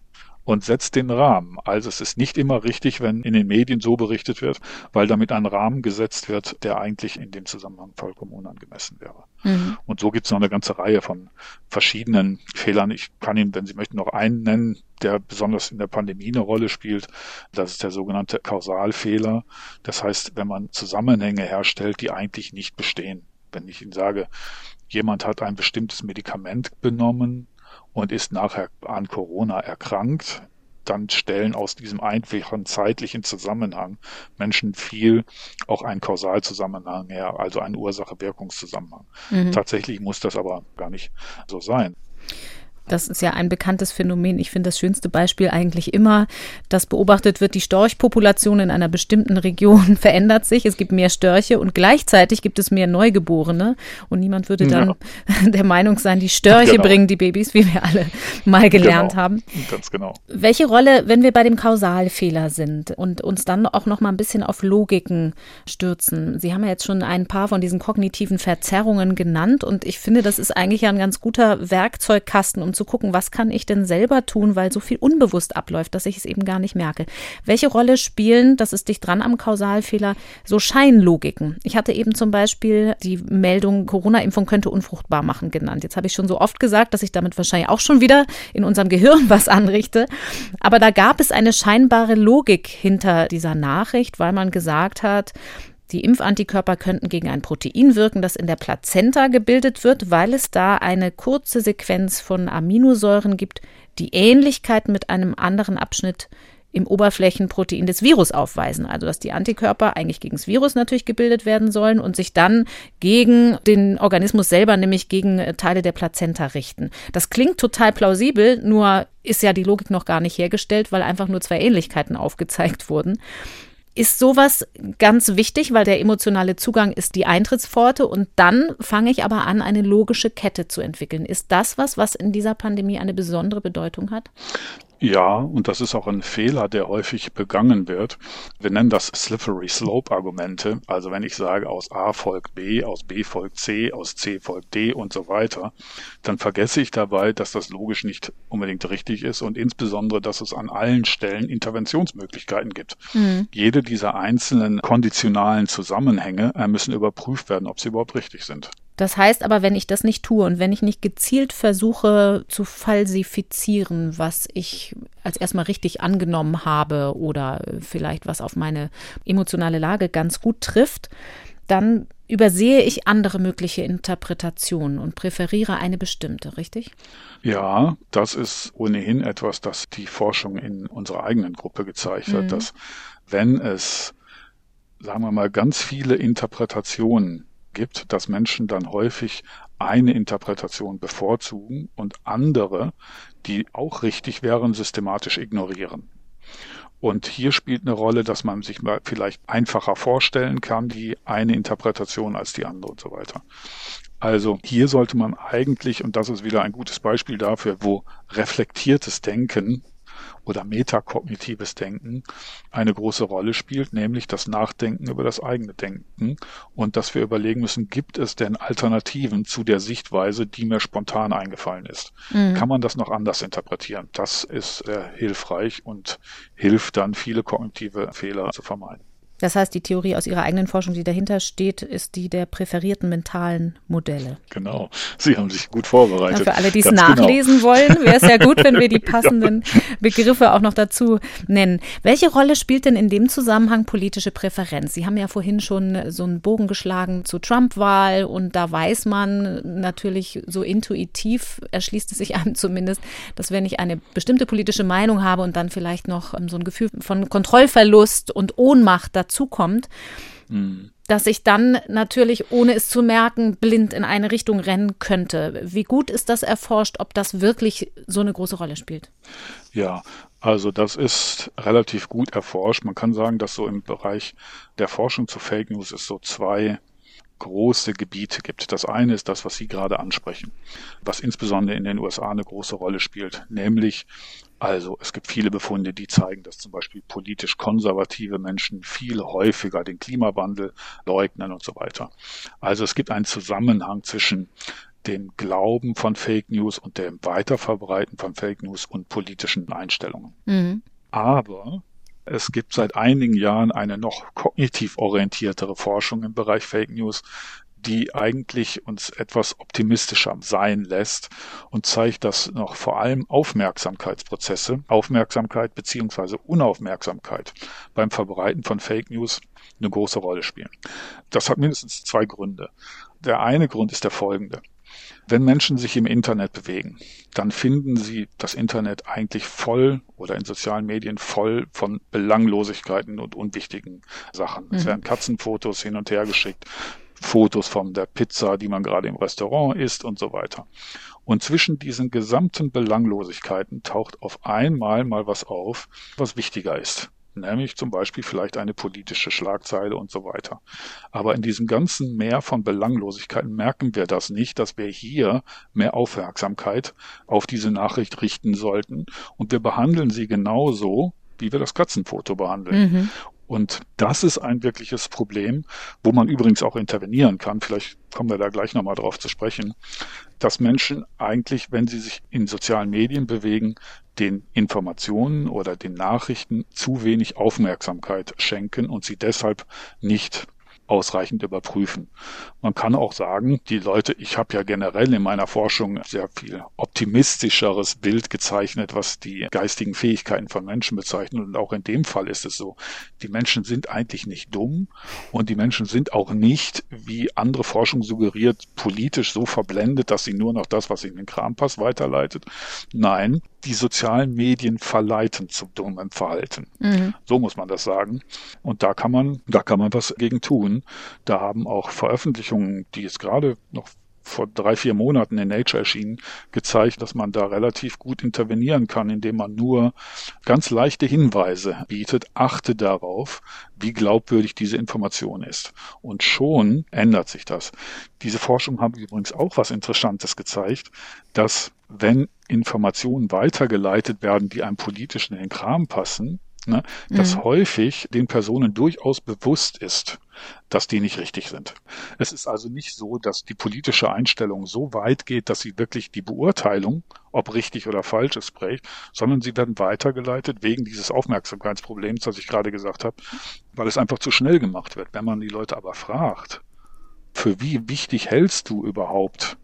[SPEAKER 3] und setzt den Rahmen. Also es ist nicht immer richtig, wenn in den Medien so berichtet wird, weil damit ein Rahmen gesetzt wird, der eigentlich in dem Zusammenhang vollkommen unangemessen wäre. Mhm. Und so gibt es noch eine ganze Reihe von verschiedenen Fehlern. Ich kann Ihnen, wenn Sie möchten, noch einen nennen, der besonders in der Pandemie eine Rolle spielt. Das ist der sogenannte Kausalfehler. Das heißt, wenn man Zusammenhänge herstellt, die eigentlich nicht bestehen. Wenn ich Ihnen sage, jemand hat ein bestimmtes Medikament benommen, und ist nachher an Corona erkrankt, dann stellen aus diesem einfachen zeitlichen Zusammenhang Menschen viel auch einen Kausalzusammenhang her, also einen Ursache-Wirkungszusammenhang. Mhm. Tatsächlich muss das aber gar nicht so sein.
[SPEAKER 1] Das ist ja ein bekanntes Phänomen. Ich finde das schönste Beispiel eigentlich immer, dass beobachtet wird, die Storchpopulation in einer bestimmten Region verändert sich. Es gibt mehr Störche und gleichzeitig gibt es mehr Neugeborene. Und niemand würde dann ja. der Meinung sein, die Störche genau. bringen die Babys, wie wir alle mal gelernt
[SPEAKER 3] genau.
[SPEAKER 1] haben.
[SPEAKER 3] Ganz genau.
[SPEAKER 1] Welche Rolle, wenn wir bei dem Kausalfehler sind und uns dann auch noch mal ein bisschen auf Logiken stürzen? Sie haben ja jetzt schon ein paar von diesen kognitiven Verzerrungen genannt und ich finde, das ist eigentlich ja ein ganz guter Werkzeugkasten, um zu gucken, was kann ich denn selber tun, weil so viel unbewusst abläuft, dass ich es eben gar nicht merke. Welche Rolle spielen, das ist dicht dran am Kausalfehler, so Scheinlogiken? Ich hatte eben zum Beispiel die Meldung, Corona-Impfung könnte unfruchtbar machen genannt. Jetzt habe ich schon so oft gesagt, dass ich damit wahrscheinlich auch schon wieder in unserem Gehirn was anrichte. Aber da gab es eine scheinbare Logik hinter dieser Nachricht, weil man gesagt hat, die Impfantikörper könnten gegen ein Protein wirken, das in der Plazenta gebildet wird, weil es da eine kurze Sequenz von Aminosäuren gibt, die Ähnlichkeit mit einem anderen Abschnitt im Oberflächenprotein des Virus aufweisen. Also dass die Antikörper eigentlich gegen das Virus natürlich gebildet werden sollen und sich dann gegen den Organismus selber, nämlich gegen Teile der Plazenta richten. Das klingt total plausibel, nur ist ja die Logik noch gar nicht hergestellt, weil einfach nur zwei Ähnlichkeiten aufgezeigt wurden. Ist sowas ganz wichtig, weil der emotionale Zugang ist die Eintrittspforte und dann fange ich aber an, eine logische Kette zu entwickeln. Ist das was, was in dieser Pandemie eine besondere Bedeutung hat?
[SPEAKER 3] Ja, und das ist auch ein Fehler, der häufig begangen wird. Wir nennen das Slippery Slope Argumente. Also wenn ich sage, aus A folgt B, aus B folgt C, aus C folgt D und so weiter, dann vergesse ich dabei, dass das logisch nicht unbedingt richtig ist und insbesondere, dass es an allen Stellen Interventionsmöglichkeiten gibt. Mhm. Jede dieser einzelnen konditionalen Zusammenhänge äh, müssen überprüft werden, ob sie überhaupt richtig sind.
[SPEAKER 1] Das heißt aber, wenn ich das nicht tue und wenn ich nicht gezielt versuche zu falsifizieren, was ich als erstmal richtig angenommen habe oder vielleicht was auf meine emotionale Lage ganz gut trifft, dann übersehe ich andere mögliche Interpretationen und präferiere eine bestimmte, richtig?
[SPEAKER 3] Ja, das ist ohnehin etwas, das die Forschung in unserer eigenen Gruppe gezeigt hat, mhm. dass wenn es, sagen wir mal, ganz viele Interpretationen gibt, dass Menschen dann häufig eine Interpretation bevorzugen und andere, die auch richtig wären, systematisch ignorieren. Und hier spielt eine Rolle, dass man sich vielleicht einfacher vorstellen kann, die eine Interpretation als die andere und so weiter. Also hier sollte man eigentlich, und das ist wieder ein gutes Beispiel dafür, wo reflektiertes Denken oder metakognitives Denken eine große Rolle spielt, nämlich das Nachdenken über das eigene Denken und dass wir überlegen müssen, gibt es denn Alternativen zu der Sichtweise, die mir spontan eingefallen ist? Mhm. Kann man das noch anders interpretieren? Das ist äh, hilfreich und hilft dann, viele kognitive Fehler zu vermeiden.
[SPEAKER 1] Das heißt, die Theorie aus Ihrer eigenen Forschung, die dahinter steht, ist die der präferierten mentalen Modelle.
[SPEAKER 3] Genau. Sie haben sich gut vorbereitet.
[SPEAKER 1] Ja, für alle, die es genau. nachlesen genau. wollen, wäre es ja gut, wenn wir die passenden. Begriffe auch noch dazu nennen. Welche Rolle spielt denn in dem Zusammenhang politische Präferenz? Sie haben ja vorhin schon so einen Bogen geschlagen zur Trump-Wahl und da weiß man natürlich so intuitiv, erschließt es sich einem zumindest, dass wenn ich eine bestimmte politische Meinung habe und dann vielleicht noch so ein Gefühl von Kontrollverlust und Ohnmacht dazu dazukommt, mhm. dass ich dann natürlich, ohne es zu merken, blind in eine Richtung rennen könnte. Wie gut ist das erforscht, ob das wirklich so eine große Rolle spielt?
[SPEAKER 3] Ja, also das ist relativ gut erforscht. Man kann sagen, dass so im Bereich der Forschung zu Fake News es so zwei große Gebiete gibt. Das eine ist das, was Sie gerade ansprechen, was insbesondere in den USA eine große Rolle spielt, nämlich also es gibt viele Befunde, die zeigen, dass zum Beispiel politisch konservative Menschen viel häufiger den Klimawandel leugnen und so weiter. Also es gibt einen Zusammenhang zwischen dem Glauben von Fake News und dem Weiterverbreiten von Fake News und politischen Einstellungen. Mhm. Aber es gibt seit einigen Jahren eine noch kognitiv orientiertere Forschung im Bereich Fake News, die eigentlich uns etwas optimistischer sein lässt und zeigt, dass noch vor allem Aufmerksamkeitsprozesse, Aufmerksamkeit beziehungsweise Unaufmerksamkeit beim Verbreiten von Fake News eine große Rolle spielen. Das hat mindestens zwei Gründe. Der eine Grund ist der folgende. Wenn Menschen sich im Internet bewegen, dann finden sie das Internet eigentlich voll oder in sozialen Medien voll von Belanglosigkeiten und unwichtigen Sachen. Mhm. Es werden Katzenfotos hin und her geschickt, Fotos von der Pizza, die man gerade im Restaurant isst und so weiter. Und zwischen diesen gesamten Belanglosigkeiten taucht auf einmal mal was auf, was wichtiger ist. Nämlich zum Beispiel vielleicht eine politische Schlagzeile und so weiter. Aber in diesem ganzen Meer von Belanglosigkeiten merken wir das nicht, dass wir hier mehr Aufmerksamkeit auf diese Nachricht richten sollten. Und wir behandeln sie genauso, wie wir das Katzenfoto behandeln. Mhm. Und das ist ein wirkliches Problem, wo man übrigens auch intervenieren kann. Vielleicht kommen wir da gleich nochmal drauf zu sprechen, dass Menschen eigentlich, wenn sie sich in sozialen Medien bewegen, den Informationen oder den Nachrichten zu wenig Aufmerksamkeit schenken und sie deshalb nicht ausreichend überprüfen. Man kann auch sagen, die Leute, ich habe ja generell in meiner Forschung sehr viel optimistischeres Bild gezeichnet, was die geistigen Fähigkeiten von Menschen bezeichnet. Und auch in dem Fall ist es so, die Menschen sind eigentlich nicht dumm und die Menschen sind auch nicht, wie andere Forschung suggeriert, politisch so verblendet, dass sie nur noch das, was in den Kram passt, weiterleitet. Nein, die sozialen Medien verleiten zu dummem Verhalten. Mhm. So muss man das sagen. Und da kann man, da kann man was gegen tun. Da haben auch Veröffentlichungen, die jetzt gerade noch vor drei, vier Monaten in Nature erschienen, gezeigt, dass man da relativ gut intervenieren kann, indem man nur ganz leichte Hinweise bietet. Achte darauf, wie glaubwürdig diese Information ist. Und schon ändert sich das. Diese Forschung haben übrigens auch was Interessantes gezeigt, dass wenn Informationen weitergeleitet werden, die einem politischen in den Kram passen, ne, dass mhm. häufig den Personen durchaus bewusst ist, dass die nicht richtig sind. Es ist also nicht so, dass die politische Einstellung so weit geht, dass sie wirklich die Beurteilung, ob richtig oder falsch ist, prägt, sondern sie werden weitergeleitet wegen dieses Aufmerksamkeitsproblems, das ich gerade gesagt habe, weil es einfach zu schnell gemacht wird. Wenn man die Leute aber fragt, für wie wichtig hältst du überhaupt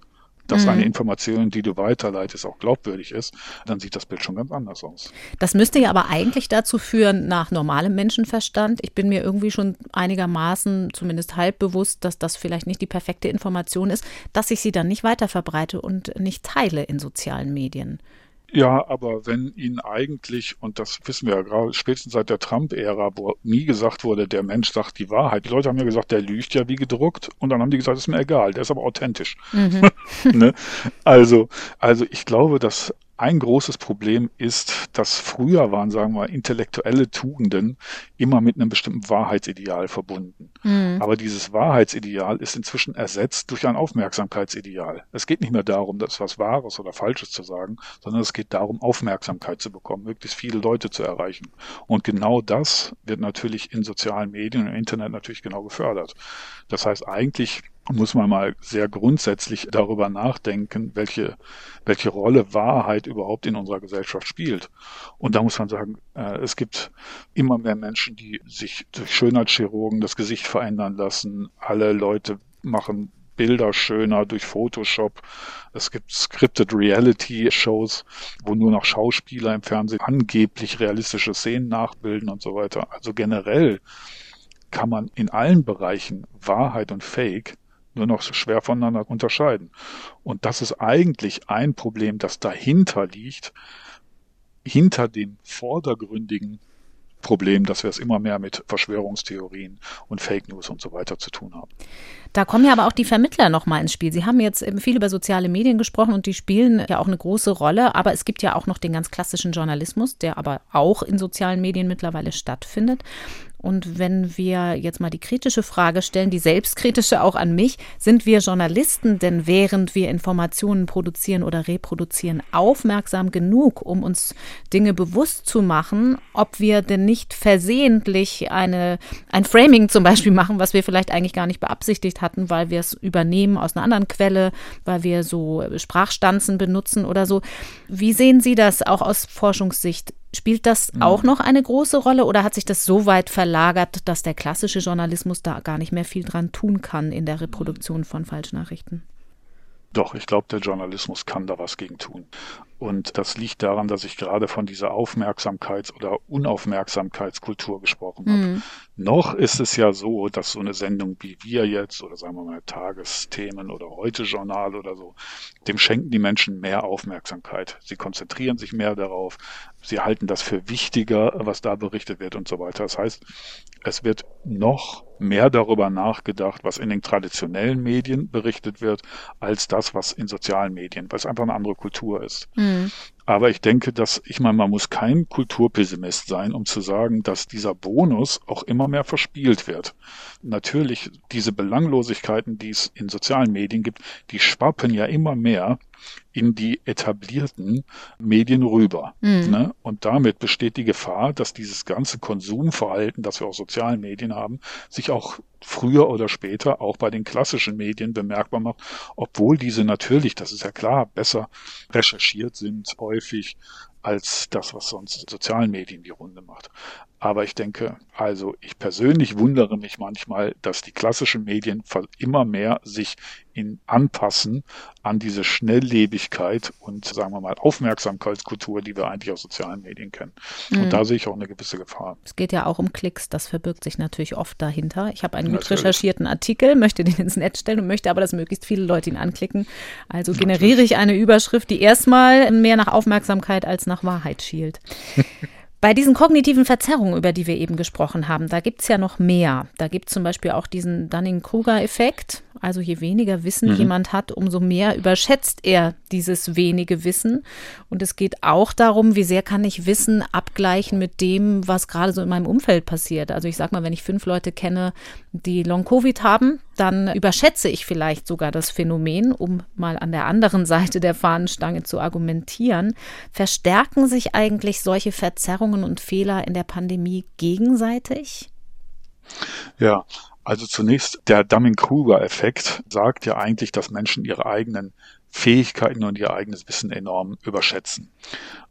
[SPEAKER 3] dass mhm. eine Information, die du weiterleitest, auch glaubwürdig ist, dann sieht das Bild schon ganz anders aus.
[SPEAKER 1] Das müsste ja aber eigentlich dazu führen, nach normalem Menschenverstand, ich bin mir irgendwie schon einigermaßen zumindest halb bewusst, dass das vielleicht nicht die perfekte Information ist, dass ich sie dann nicht weiter verbreite und nicht teile in sozialen Medien.
[SPEAKER 3] Ja, aber wenn ihnen eigentlich, und das wissen wir ja gerade spätestens seit der Trump-Ära, wo nie gesagt wurde, der Mensch sagt die Wahrheit. Die Leute haben ja gesagt, der lügt ja wie gedruckt und dann haben die gesagt, ist mir egal, der ist aber authentisch. Mhm. ne? Also, also ich glaube, dass ein großes Problem ist, dass früher waren, sagen wir mal, intellektuelle Tugenden immer mit einem bestimmten Wahrheitsideal verbunden. Mhm. Aber dieses Wahrheitsideal ist inzwischen ersetzt durch ein Aufmerksamkeitsideal. Es geht nicht mehr darum, das was Wahres oder Falsches zu sagen, sondern es geht darum, Aufmerksamkeit zu bekommen, möglichst viele Leute zu erreichen. Und genau das wird natürlich in sozialen Medien und im Internet natürlich genau gefördert. Das heißt, eigentlich muss man mal sehr grundsätzlich darüber nachdenken, welche, welche Rolle Wahrheit überhaupt in unserer Gesellschaft spielt. Und da muss man sagen, äh, es gibt immer mehr Menschen, die sich durch Schönheitschirurgen das Gesicht verändern lassen. Alle Leute machen Bilder schöner durch Photoshop. Es gibt scripted Reality Shows, wo nur noch Schauspieler im Fernsehen angeblich realistische Szenen nachbilden und so weiter. Also generell kann man in allen Bereichen Wahrheit und Fake nur noch schwer voneinander unterscheiden. Und das ist eigentlich ein Problem, das dahinter liegt, hinter dem vordergründigen Problem, dass wir es immer mehr mit Verschwörungstheorien und Fake News und so weiter zu tun haben.
[SPEAKER 1] Da kommen ja aber auch die Vermittler nochmal ins Spiel. Sie haben jetzt viel über soziale Medien gesprochen und die spielen ja auch eine große Rolle, aber es gibt ja auch noch den ganz klassischen Journalismus, der aber auch in sozialen Medien mittlerweile stattfindet. Und wenn wir jetzt mal die kritische Frage stellen, die selbstkritische auch an mich, sind wir Journalisten denn während wir Informationen produzieren oder reproduzieren aufmerksam genug, um uns Dinge bewusst zu machen, ob wir denn nicht versehentlich eine, ein Framing zum Beispiel machen, was wir vielleicht eigentlich gar nicht beabsichtigt hatten, weil wir es übernehmen aus einer anderen Quelle, weil wir so Sprachstanzen benutzen oder so. Wie sehen Sie das auch aus Forschungssicht? Spielt das mhm. auch noch eine große Rolle oder hat sich das so weit verlagert, dass der klassische Journalismus da gar nicht mehr viel dran tun kann in der Reproduktion von Falschnachrichten?
[SPEAKER 3] Doch, ich glaube, der Journalismus kann da was gegen tun. Und das liegt daran, dass ich gerade von dieser Aufmerksamkeits- oder Unaufmerksamkeitskultur gesprochen habe. Mhm. Noch ist es ja so, dass so eine Sendung wie wir jetzt oder sagen wir mal Tagesthemen oder Heute-Journal oder so, dem schenken die Menschen mehr Aufmerksamkeit. Sie konzentrieren sich mehr darauf. Sie halten das für wichtiger, was da berichtet wird und so weiter. Das heißt, es wird noch mehr darüber nachgedacht, was in den traditionellen Medien berichtet wird, als das, was in sozialen Medien, weil es einfach eine andere Kultur ist. Mhm. 嗯。Aber ich denke, dass, ich meine, man muss kein Kulturpessimist sein, um zu sagen, dass dieser Bonus auch immer mehr verspielt wird. Natürlich, diese Belanglosigkeiten, die es in sozialen Medien gibt, die schwappen ja immer mehr in die etablierten Medien rüber. Mhm. Ne? Und damit besteht die Gefahr, dass dieses ganze Konsumverhalten, das wir aus sozialen Medien haben, sich auch früher oder später auch bei den klassischen Medien bemerkbar macht, obwohl diese natürlich, das ist ja klar, besser recherchiert sind, häufig als das, was sonst sozialen Medien die Runde macht. Aber ich denke, also ich persönlich wundere mich manchmal, dass die klassischen Medien immer mehr sich in anpassen an diese Schnelllebigkeit und sagen wir mal Aufmerksamkeitskultur, die wir eigentlich aus sozialen Medien kennen. Mhm. Und da sehe ich auch eine gewisse Gefahr.
[SPEAKER 1] Es geht ja auch um Klicks, das verbirgt sich natürlich oft dahinter. Ich habe einen gut recherchierten Artikel, möchte den ins Netz stellen und möchte aber, dass möglichst viele Leute ihn anklicken. Also generiere ich eine Überschrift, die erstmal mehr nach Aufmerksamkeit als nach Wahrheit schielt. Bei diesen kognitiven Verzerrungen, über die wir eben gesprochen haben, da gibt es ja noch mehr. Da gibt es zum Beispiel auch diesen Dunning-Kruger-Effekt. Also je weniger Wissen mhm. jemand hat, umso mehr überschätzt er dieses wenige Wissen. Und es geht auch darum, wie sehr kann ich Wissen abgleichen mit dem, was gerade so in meinem Umfeld passiert. Also ich sag mal, wenn ich fünf Leute kenne, die Long-Covid haben, dann überschätze ich vielleicht sogar das Phänomen, um mal an der anderen Seite der Fahnenstange zu argumentieren. Verstärken sich eigentlich solche Verzerrungen und Fehler in der Pandemie gegenseitig?
[SPEAKER 3] Ja, also zunächst, der Dunning-Kruger-Effekt sagt ja eigentlich, dass Menschen ihre eigenen Fähigkeiten und ihr eigenes Wissen enorm überschätzen.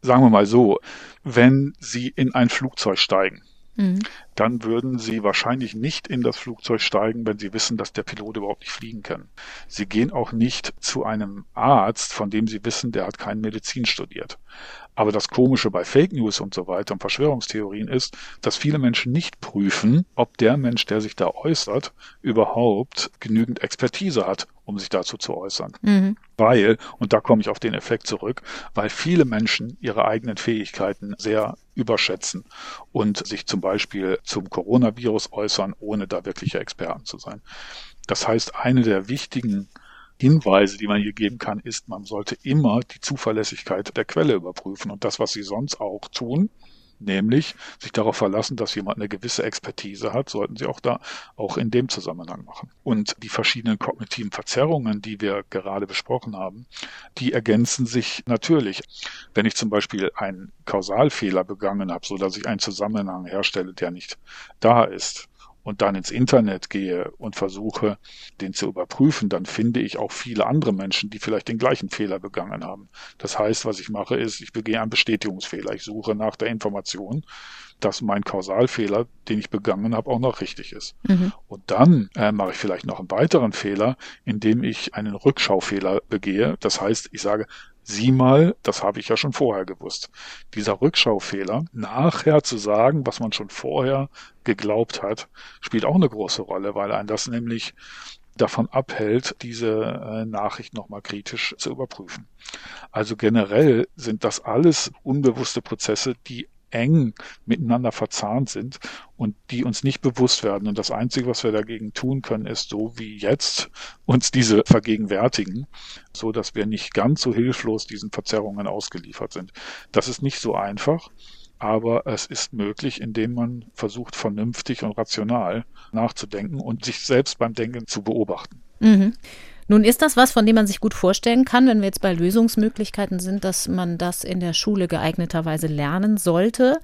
[SPEAKER 3] Sagen wir mal so, wenn Sie in ein Flugzeug steigen, mhm. dann würden Sie wahrscheinlich nicht in das Flugzeug steigen, wenn Sie wissen, dass der Pilot überhaupt nicht fliegen kann. Sie gehen auch nicht zu einem Arzt, von dem Sie wissen, der hat kein Medizin studiert. Aber das Komische bei Fake News und so weiter und Verschwörungstheorien ist, dass viele Menschen nicht prüfen, ob der Mensch, der sich da äußert, überhaupt genügend Expertise hat, um sich dazu zu äußern. Mhm. Weil, und da komme ich auf den Effekt zurück, weil viele Menschen ihre eigenen Fähigkeiten sehr überschätzen und sich zum Beispiel zum Coronavirus äußern, ohne da wirkliche Experten zu sein. Das heißt, eine der wichtigen Hinweise, die man hier geben kann, ist, man sollte immer die Zuverlässigkeit der Quelle überprüfen und das, was sie sonst auch tun, nämlich sich darauf verlassen, dass jemand eine gewisse Expertise hat, sollten sie auch da auch in dem Zusammenhang machen. Und die verschiedenen kognitiven Verzerrungen, die wir gerade besprochen haben, die ergänzen sich natürlich. Wenn ich zum Beispiel einen Kausalfehler begangen habe, so dass ich einen Zusammenhang herstelle, der nicht da ist, und dann ins Internet gehe und versuche, den zu überprüfen, dann finde ich auch viele andere Menschen, die vielleicht den gleichen Fehler begangen haben. Das heißt, was ich mache, ist, ich begehe einen Bestätigungsfehler. Ich suche nach der Information, dass mein Kausalfehler, den ich begangen habe, auch noch richtig ist. Mhm. Und dann äh, mache ich vielleicht noch einen weiteren Fehler, indem ich einen Rückschaufehler begehe. Das heißt, ich sage, sieh mal, das habe ich ja schon vorher gewusst. Dieser Rückschaufehler, nachher zu sagen, was man schon vorher geglaubt hat, spielt auch eine große Rolle, weil ein das nämlich davon abhält, diese äh, Nachricht nochmal kritisch zu überprüfen. Also generell sind das alles unbewusste Prozesse, die eng miteinander verzahnt sind und die uns nicht bewusst werden. Und das Einzige, was wir dagegen tun können, ist so wie jetzt uns diese vergegenwärtigen, so dass wir nicht ganz so hilflos diesen Verzerrungen ausgeliefert sind. Das ist nicht so einfach. Aber es ist möglich, indem man versucht, vernünftig und rational nachzudenken und sich selbst beim Denken zu beobachten.
[SPEAKER 1] Mhm. Nun ist das was, von dem man sich gut vorstellen kann, wenn wir jetzt bei Lösungsmöglichkeiten sind, dass man das in der Schule geeigneterweise lernen sollte.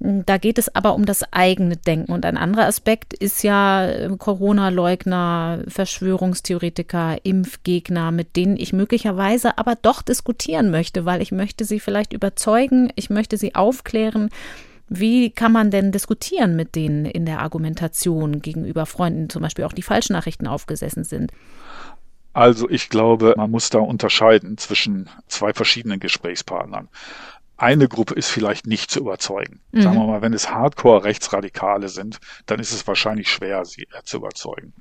[SPEAKER 1] Da geht es aber um das eigene Denken. Und ein anderer Aspekt ist ja äh, Corona-Leugner, Verschwörungstheoretiker, Impfgegner, mit denen ich möglicherweise aber doch diskutieren möchte, weil ich möchte sie vielleicht überzeugen, ich möchte sie aufklären. Wie kann man denn diskutieren mit denen in der Argumentation gegenüber Freunden, zum Beispiel auch die Falschnachrichten aufgesessen sind?
[SPEAKER 3] Also ich glaube, man muss da unterscheiden zwischen zwei verschiedenen Gesprächspartnern. Eine Gruppe ist vielleicht nicht zu überzeugen. Mhm. Sagen wir mal, wenn es Hardcore-Rechtsradikale sind, dann ist es wahrscheinlich schwer, sie zu überzeugen.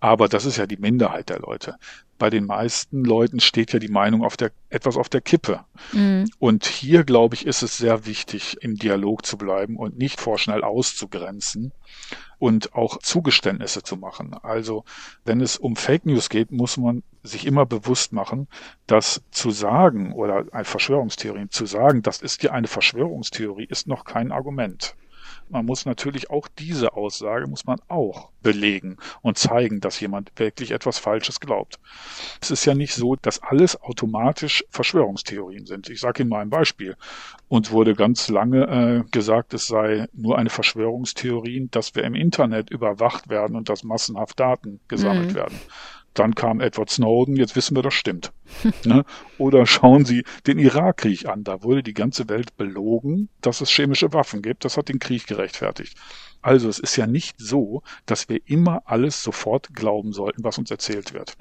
[SPEAKER 3] Aber das ist ja die Minderheit der Leute. Bei den meisten Leuten steht ja die Meinung auf der, etwas auf der Kippe. Mhm. Und hier, glaube ich, ist es sehr wichtig, im Dialog zu bleiben und nicht vorschnell auszugrenzen und auch Zugeständnisse zu machen. Also, wenn es um Fake News geht, muss man sich immer bewusst machen, dass zu sagen oder eine Verschwörungstheorie zu sagen, das ist ja eine Verschwörungstheorie, ist noch kein Argument man muss natürlich auch diese Aussage muss man auch belegen und zeigen, dass jemand wirklich etwas Falsches glaubt. Es ist ja nicht so, dass alles automatisch Verschwörungstheorien sind. Ich sage Ihnen mal ein Beispiel. Uns wurde ganz lange äh, gesagt, es sei nur eine Verschwörungstheorie, dass wir im Internet überwacht werden und dass massenhaft Daten gesammelt mhm. werden. Dann kam Edward Snowden, jetzt wissen wir, das stimmt. ne? Oder schauen Sie den Irakkrieg an. Da wurde die ganze Welt belogen, dass es chemische Waffen gibt. Das hat den Krieg gerechtfertigt. Also es ist ja nicht so, dass wir immer alles sofort glauben sollten, was uns erzählt wird.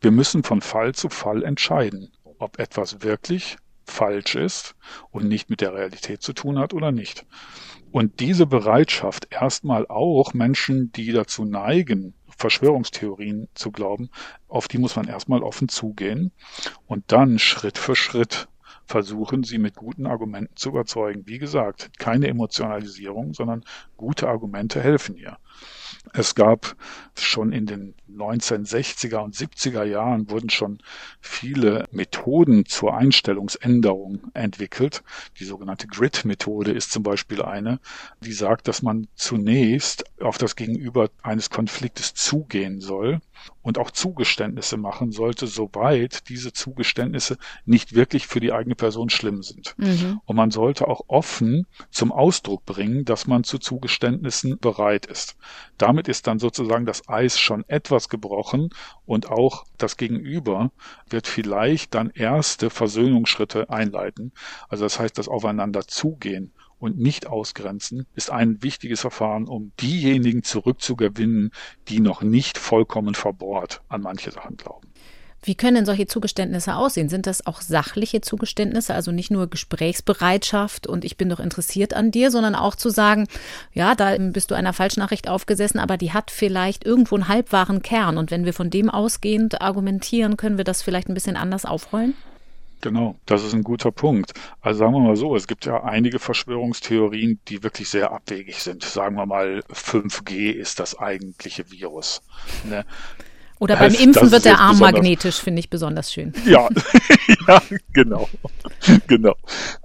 [SPEAKER 3] Wir müssen von Fall zu Fall entscheiden, ob etwas wirklich falsch ist und nicht mit der Realität zu tun hat oder nicht. Und diese Bereitschaft, erstmal auch Menschen, die dazu neigen, Verschwörungstheorien zu glauben, auf die muss man erstmal offen zugehen und dann Schritt für Schritt versuchen, sie mit guten Argumenten zu überzeugen. Wie gesagt, keine Emotionalisierung, sondern gute Argumente helfen ihr. Es gab schon in den 1960er und 70er Jahren wurden schon viele Methoden zur Einstellungsänderung entwickelt. Die sogenannte Grid-Methode ist zum Beispiel eine, die sagt, dass man zunächst auf das Gegenüber eines Konfliktes zugehen soll und auch Zugeständnisse machen sollte, soweit diese Zugeständnisse nicht wirklich für die eigene Person schlimm sind. Mhm. Und man sollte auch offen zum Ausdruck bringen, dass man zu Zugeständnissen bereit ist. Damit ist dann sozusagen das Eis schon etwas gebrochen und auch das Gegenüber wird vielleicht dann erste Versöhnungsschritte einleiten. Also das heißt, das Aufeinander zugehen und nicht ausgrenzen ist ein wichtiges Verfahren, um diejenigen zurückzugewinnen, die noch nicht vollkommen verbohrt an manche Sachen glauben.
[SPEAKER 1] Wie können denn solche Zugeständnisse aussehen? Sind das auch sachliche Zugeständnisse, also nicht nur Gesprächsbereitschaft und ich bin doch interessiert an dir, sondern auch zu sagen, ja, da bist du einer Falschnachricht aufgesessen, aber die hat vielleicht irgendwo einen halbwahren Kern und wenn wir von dem ausgehend argumentieren, können wir das vielleicht ein bisschen anders aufrollen?
[SPEAKER 3] Genau, das ist ein guter Punkt. Also sagen wir mal so, es gibt ja einige Verschwörungstheorien, die wirklich sehr abwegig sind. Sagen wir mal, 5G ist das eigentliche Virus. Ne?
[SPEAKER 1] Oder beim das, Impfen das wird der Arm magnetisch, finde ich besonders schön.
[SPEAKER 3] Ja, ja, genau. genau.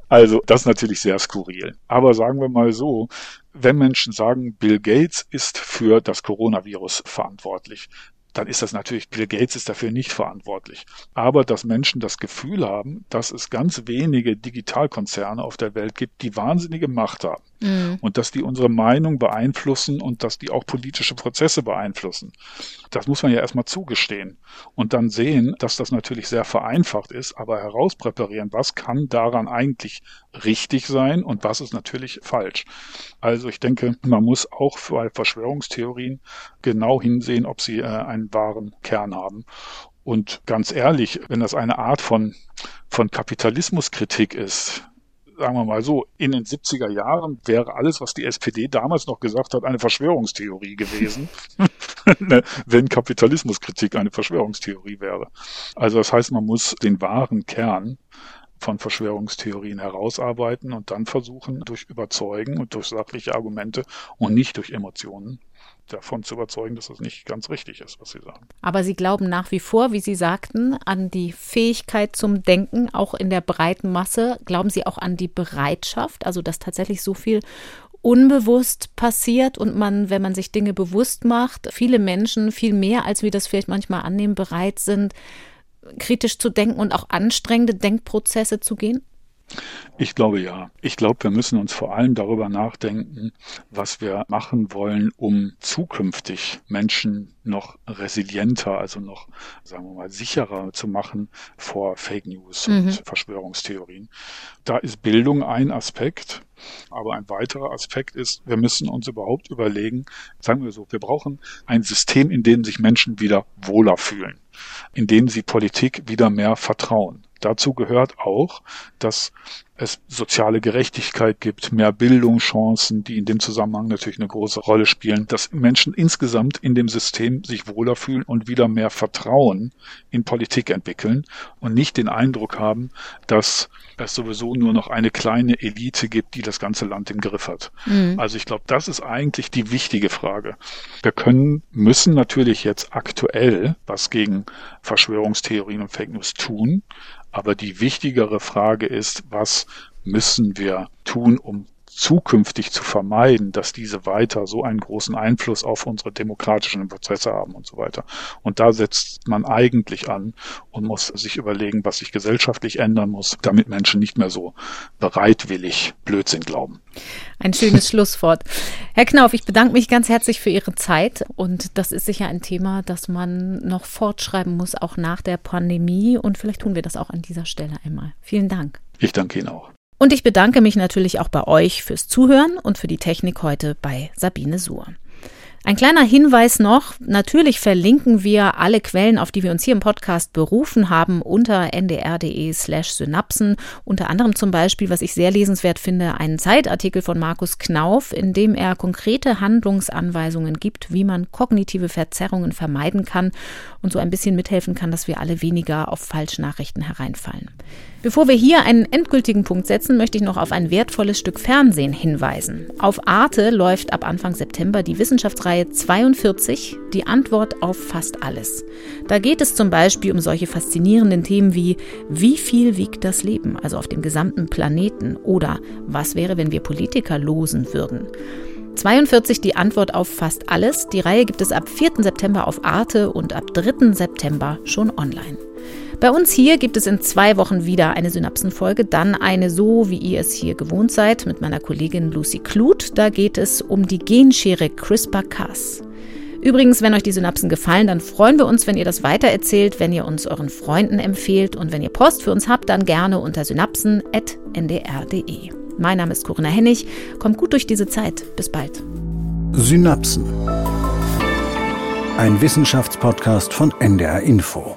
[SPEAKER 3] Also, das ist natürlich sehr skurril. Aber sagen wir mal so, wenn Menschen sagen, Bill Gates ist für das Coronavirus verantwortlich, dann ist das natürlich, Bill Gates ist dafür nicht verantwortlich. Aber dass Menschen das Gefühl haben, dass es ganz wenige Digitalkonzerne auf der Welt gibt, die wahnsinnige Macht haben mhm. und dass die unsere Meinung beeinflussen und dass die auch politische Prozesse beeinflussen. Das muss man ja erstmal zugestehen und dann sehen, dass das natürlich sehr vereinfacht ist, aber herauspräparieren, was kann daran eigentlich richtig sein und was ist natürlich falsch. Also ich denke, man muss auch bei Verschwörungstheorien genau hinsehen, ob sie äh, einen wahren Kern haben. Und ganz ehrlich, wenn das eine Art von, von Kapitalismuskritik ist, sagen wir mal so, in den 70er Jahren wäre alles, was die SPD damals noch gesagt hat, eine Verschwörungstheorie gewesen, ne, wenn Kapitalismuskritik eine Verschwörungstheorie wäre. Also das heißt, man muss den wahren Kern von Verschwörungstheorien herausarbeiten und dann versuchen, durch Überzeugen und durch sachliche Argumente und nicht durch Emotionen davon zu überzeugen, dass das nicht ganz richtig ist, was Sie sagen.
[SPEAKER 1] Aber Sie glauben nach wie vor, wie Sie sagten, an die Fähigkeit zum Denken, auch in der breiten Masse. Glauben Sie auch an die Bereitschaft, also dass tatsächlich so viel unbewusst passiert und man, wenn man sich Dinge bewusst macht, viele Menschen viel mehr, als wir das vielleicht manchmal annehmen, bereit sind, kritisch zu denken und auch anstrengende Denkprozesse zu gehen?
[SPEAKER 3] Ich glaube ja. Ich glaube, wir müssen uns vor allem darüber nachdenken, was wir machen wollen, um zukünftig Menschen noch resilienter, also noch, sagen wir mal, sicherer zu machen vor Fake News mhm. und Verschwörungstheorien. Da ist Bildung ein Aspekt. Aber ein weiterer Aspekt ist, wir müssen uns überhaupt überlegen, sagen wir so, wir brauchen ein System, in dem sich Menschen wieder wohler fühlen, in dem sie Politik wieder mehr vertrauen. Dazu gehört auch, dass es soziale Gerechtigkeit gibt, mehr Bildungschancen, die in dem Zusammenhang natürlich eine große Rolle spielen, dass Menschen insgesamt in dem System sich wohler fühlen und wieder mehr Vertrauen in Politik entwickeln und nicht den Eindruck haben, dass es sowieso nur noch eine kleine Elite gibt, die das ganze Land im Griff hat. Mhm. Also ich glaube, das ist eigentlich die wichtige Frage. Wir können, müssen natürlich jetzt aktuell was gegen Verschwörungstheorien und Fake News tun, aber die wichtigere Frage ist, was müssen wir tun, um zukünftig zu vermeiden, dass diese weiter so einen großen Einfluss auf unsere demokratischen Prozesse haben und so weiter. Und da setzt man eigentlich an und muss sich überlegen, was sich gesellschaftlich ändern muss, damit Menschen nicht mehr so bereitwillig Blödsinn glauben.
[SPEAKER 1] Ein schönes Schlusswort. Herr Knauf, ich bedanke mich ganz herzlich für Ihre Zeit und das ist sicher ein Thema, das man noch fortschreiben muss, auch nach der Pandemie und vielleicht tun wir das auch an dieser Stelle einmal. Vielen Dank.
[SPEAKER 3] Ich danke Ihnen auch.
[SPEAKER 1] Und ich bedanke mich natürlich auch bei euch fürs Zuhören und für die Technik heute bei Sabine Suhr. Ein kleiner Hinweis noch, natürlich verlinken wir alle Quellen, auf die wir uns hier im Podcast berufen haben, unter ndr.de slash Synapsen. Unter anderem zum Beispiel, was ich sehr lesenswert finde, einen Zeitartikel von Markus Knauf, in dem er konkrete Handlungsanweisungen gibt, wie man kognitive Verzerrungen vermeiden kann und so ein bisschen mithelfen kann, dass wir alle weniger auf Falschnachrichten hereinfallen. Bevor wir hier einen endgültigen Punkt setzen, möchte ich noch auf ein wertvolles Stück Fernsehen hinweisen. Auf Arte läuft ab Anfang September die Wissenschaftsreihe 42, die Antwort auf fast alles. Da geht es zum Beispiel um solche faszinierenden Themen wie wie viel wiegt das Leben, also auf dem gesamten Planeten, oder was wäre, wenn wir Politiker losen würden. 42 die Antwort auf fast alles. Die Reihe gibt es ab 4. September auf Arte und ab 3. September schon online. Bei uns hier gibt es in zwei Wochen wieder eine Synapsenfolge, dann eine so, wie ihr es hier gewohnt seid, mit meiner Kollegin Lucy Kluth. Da geht es um die Genschere CRISPR-Cas. Übrigens, wenn euch die Synapsen gefallen, dann freuen wir uns, wenn ihr das weitererzählt, wenn ihr uns euren Freunden empfehlt und wenn ihr Post für uns habt, dann gerne unter synapsen.ndr.de. Mein Name ist Corinna Hennig. Kommt gut durch diese Zeit. Bis bald.
[SPEAKER 2] Synapsen. Ein Wissenschaftspodcast von NDR Info.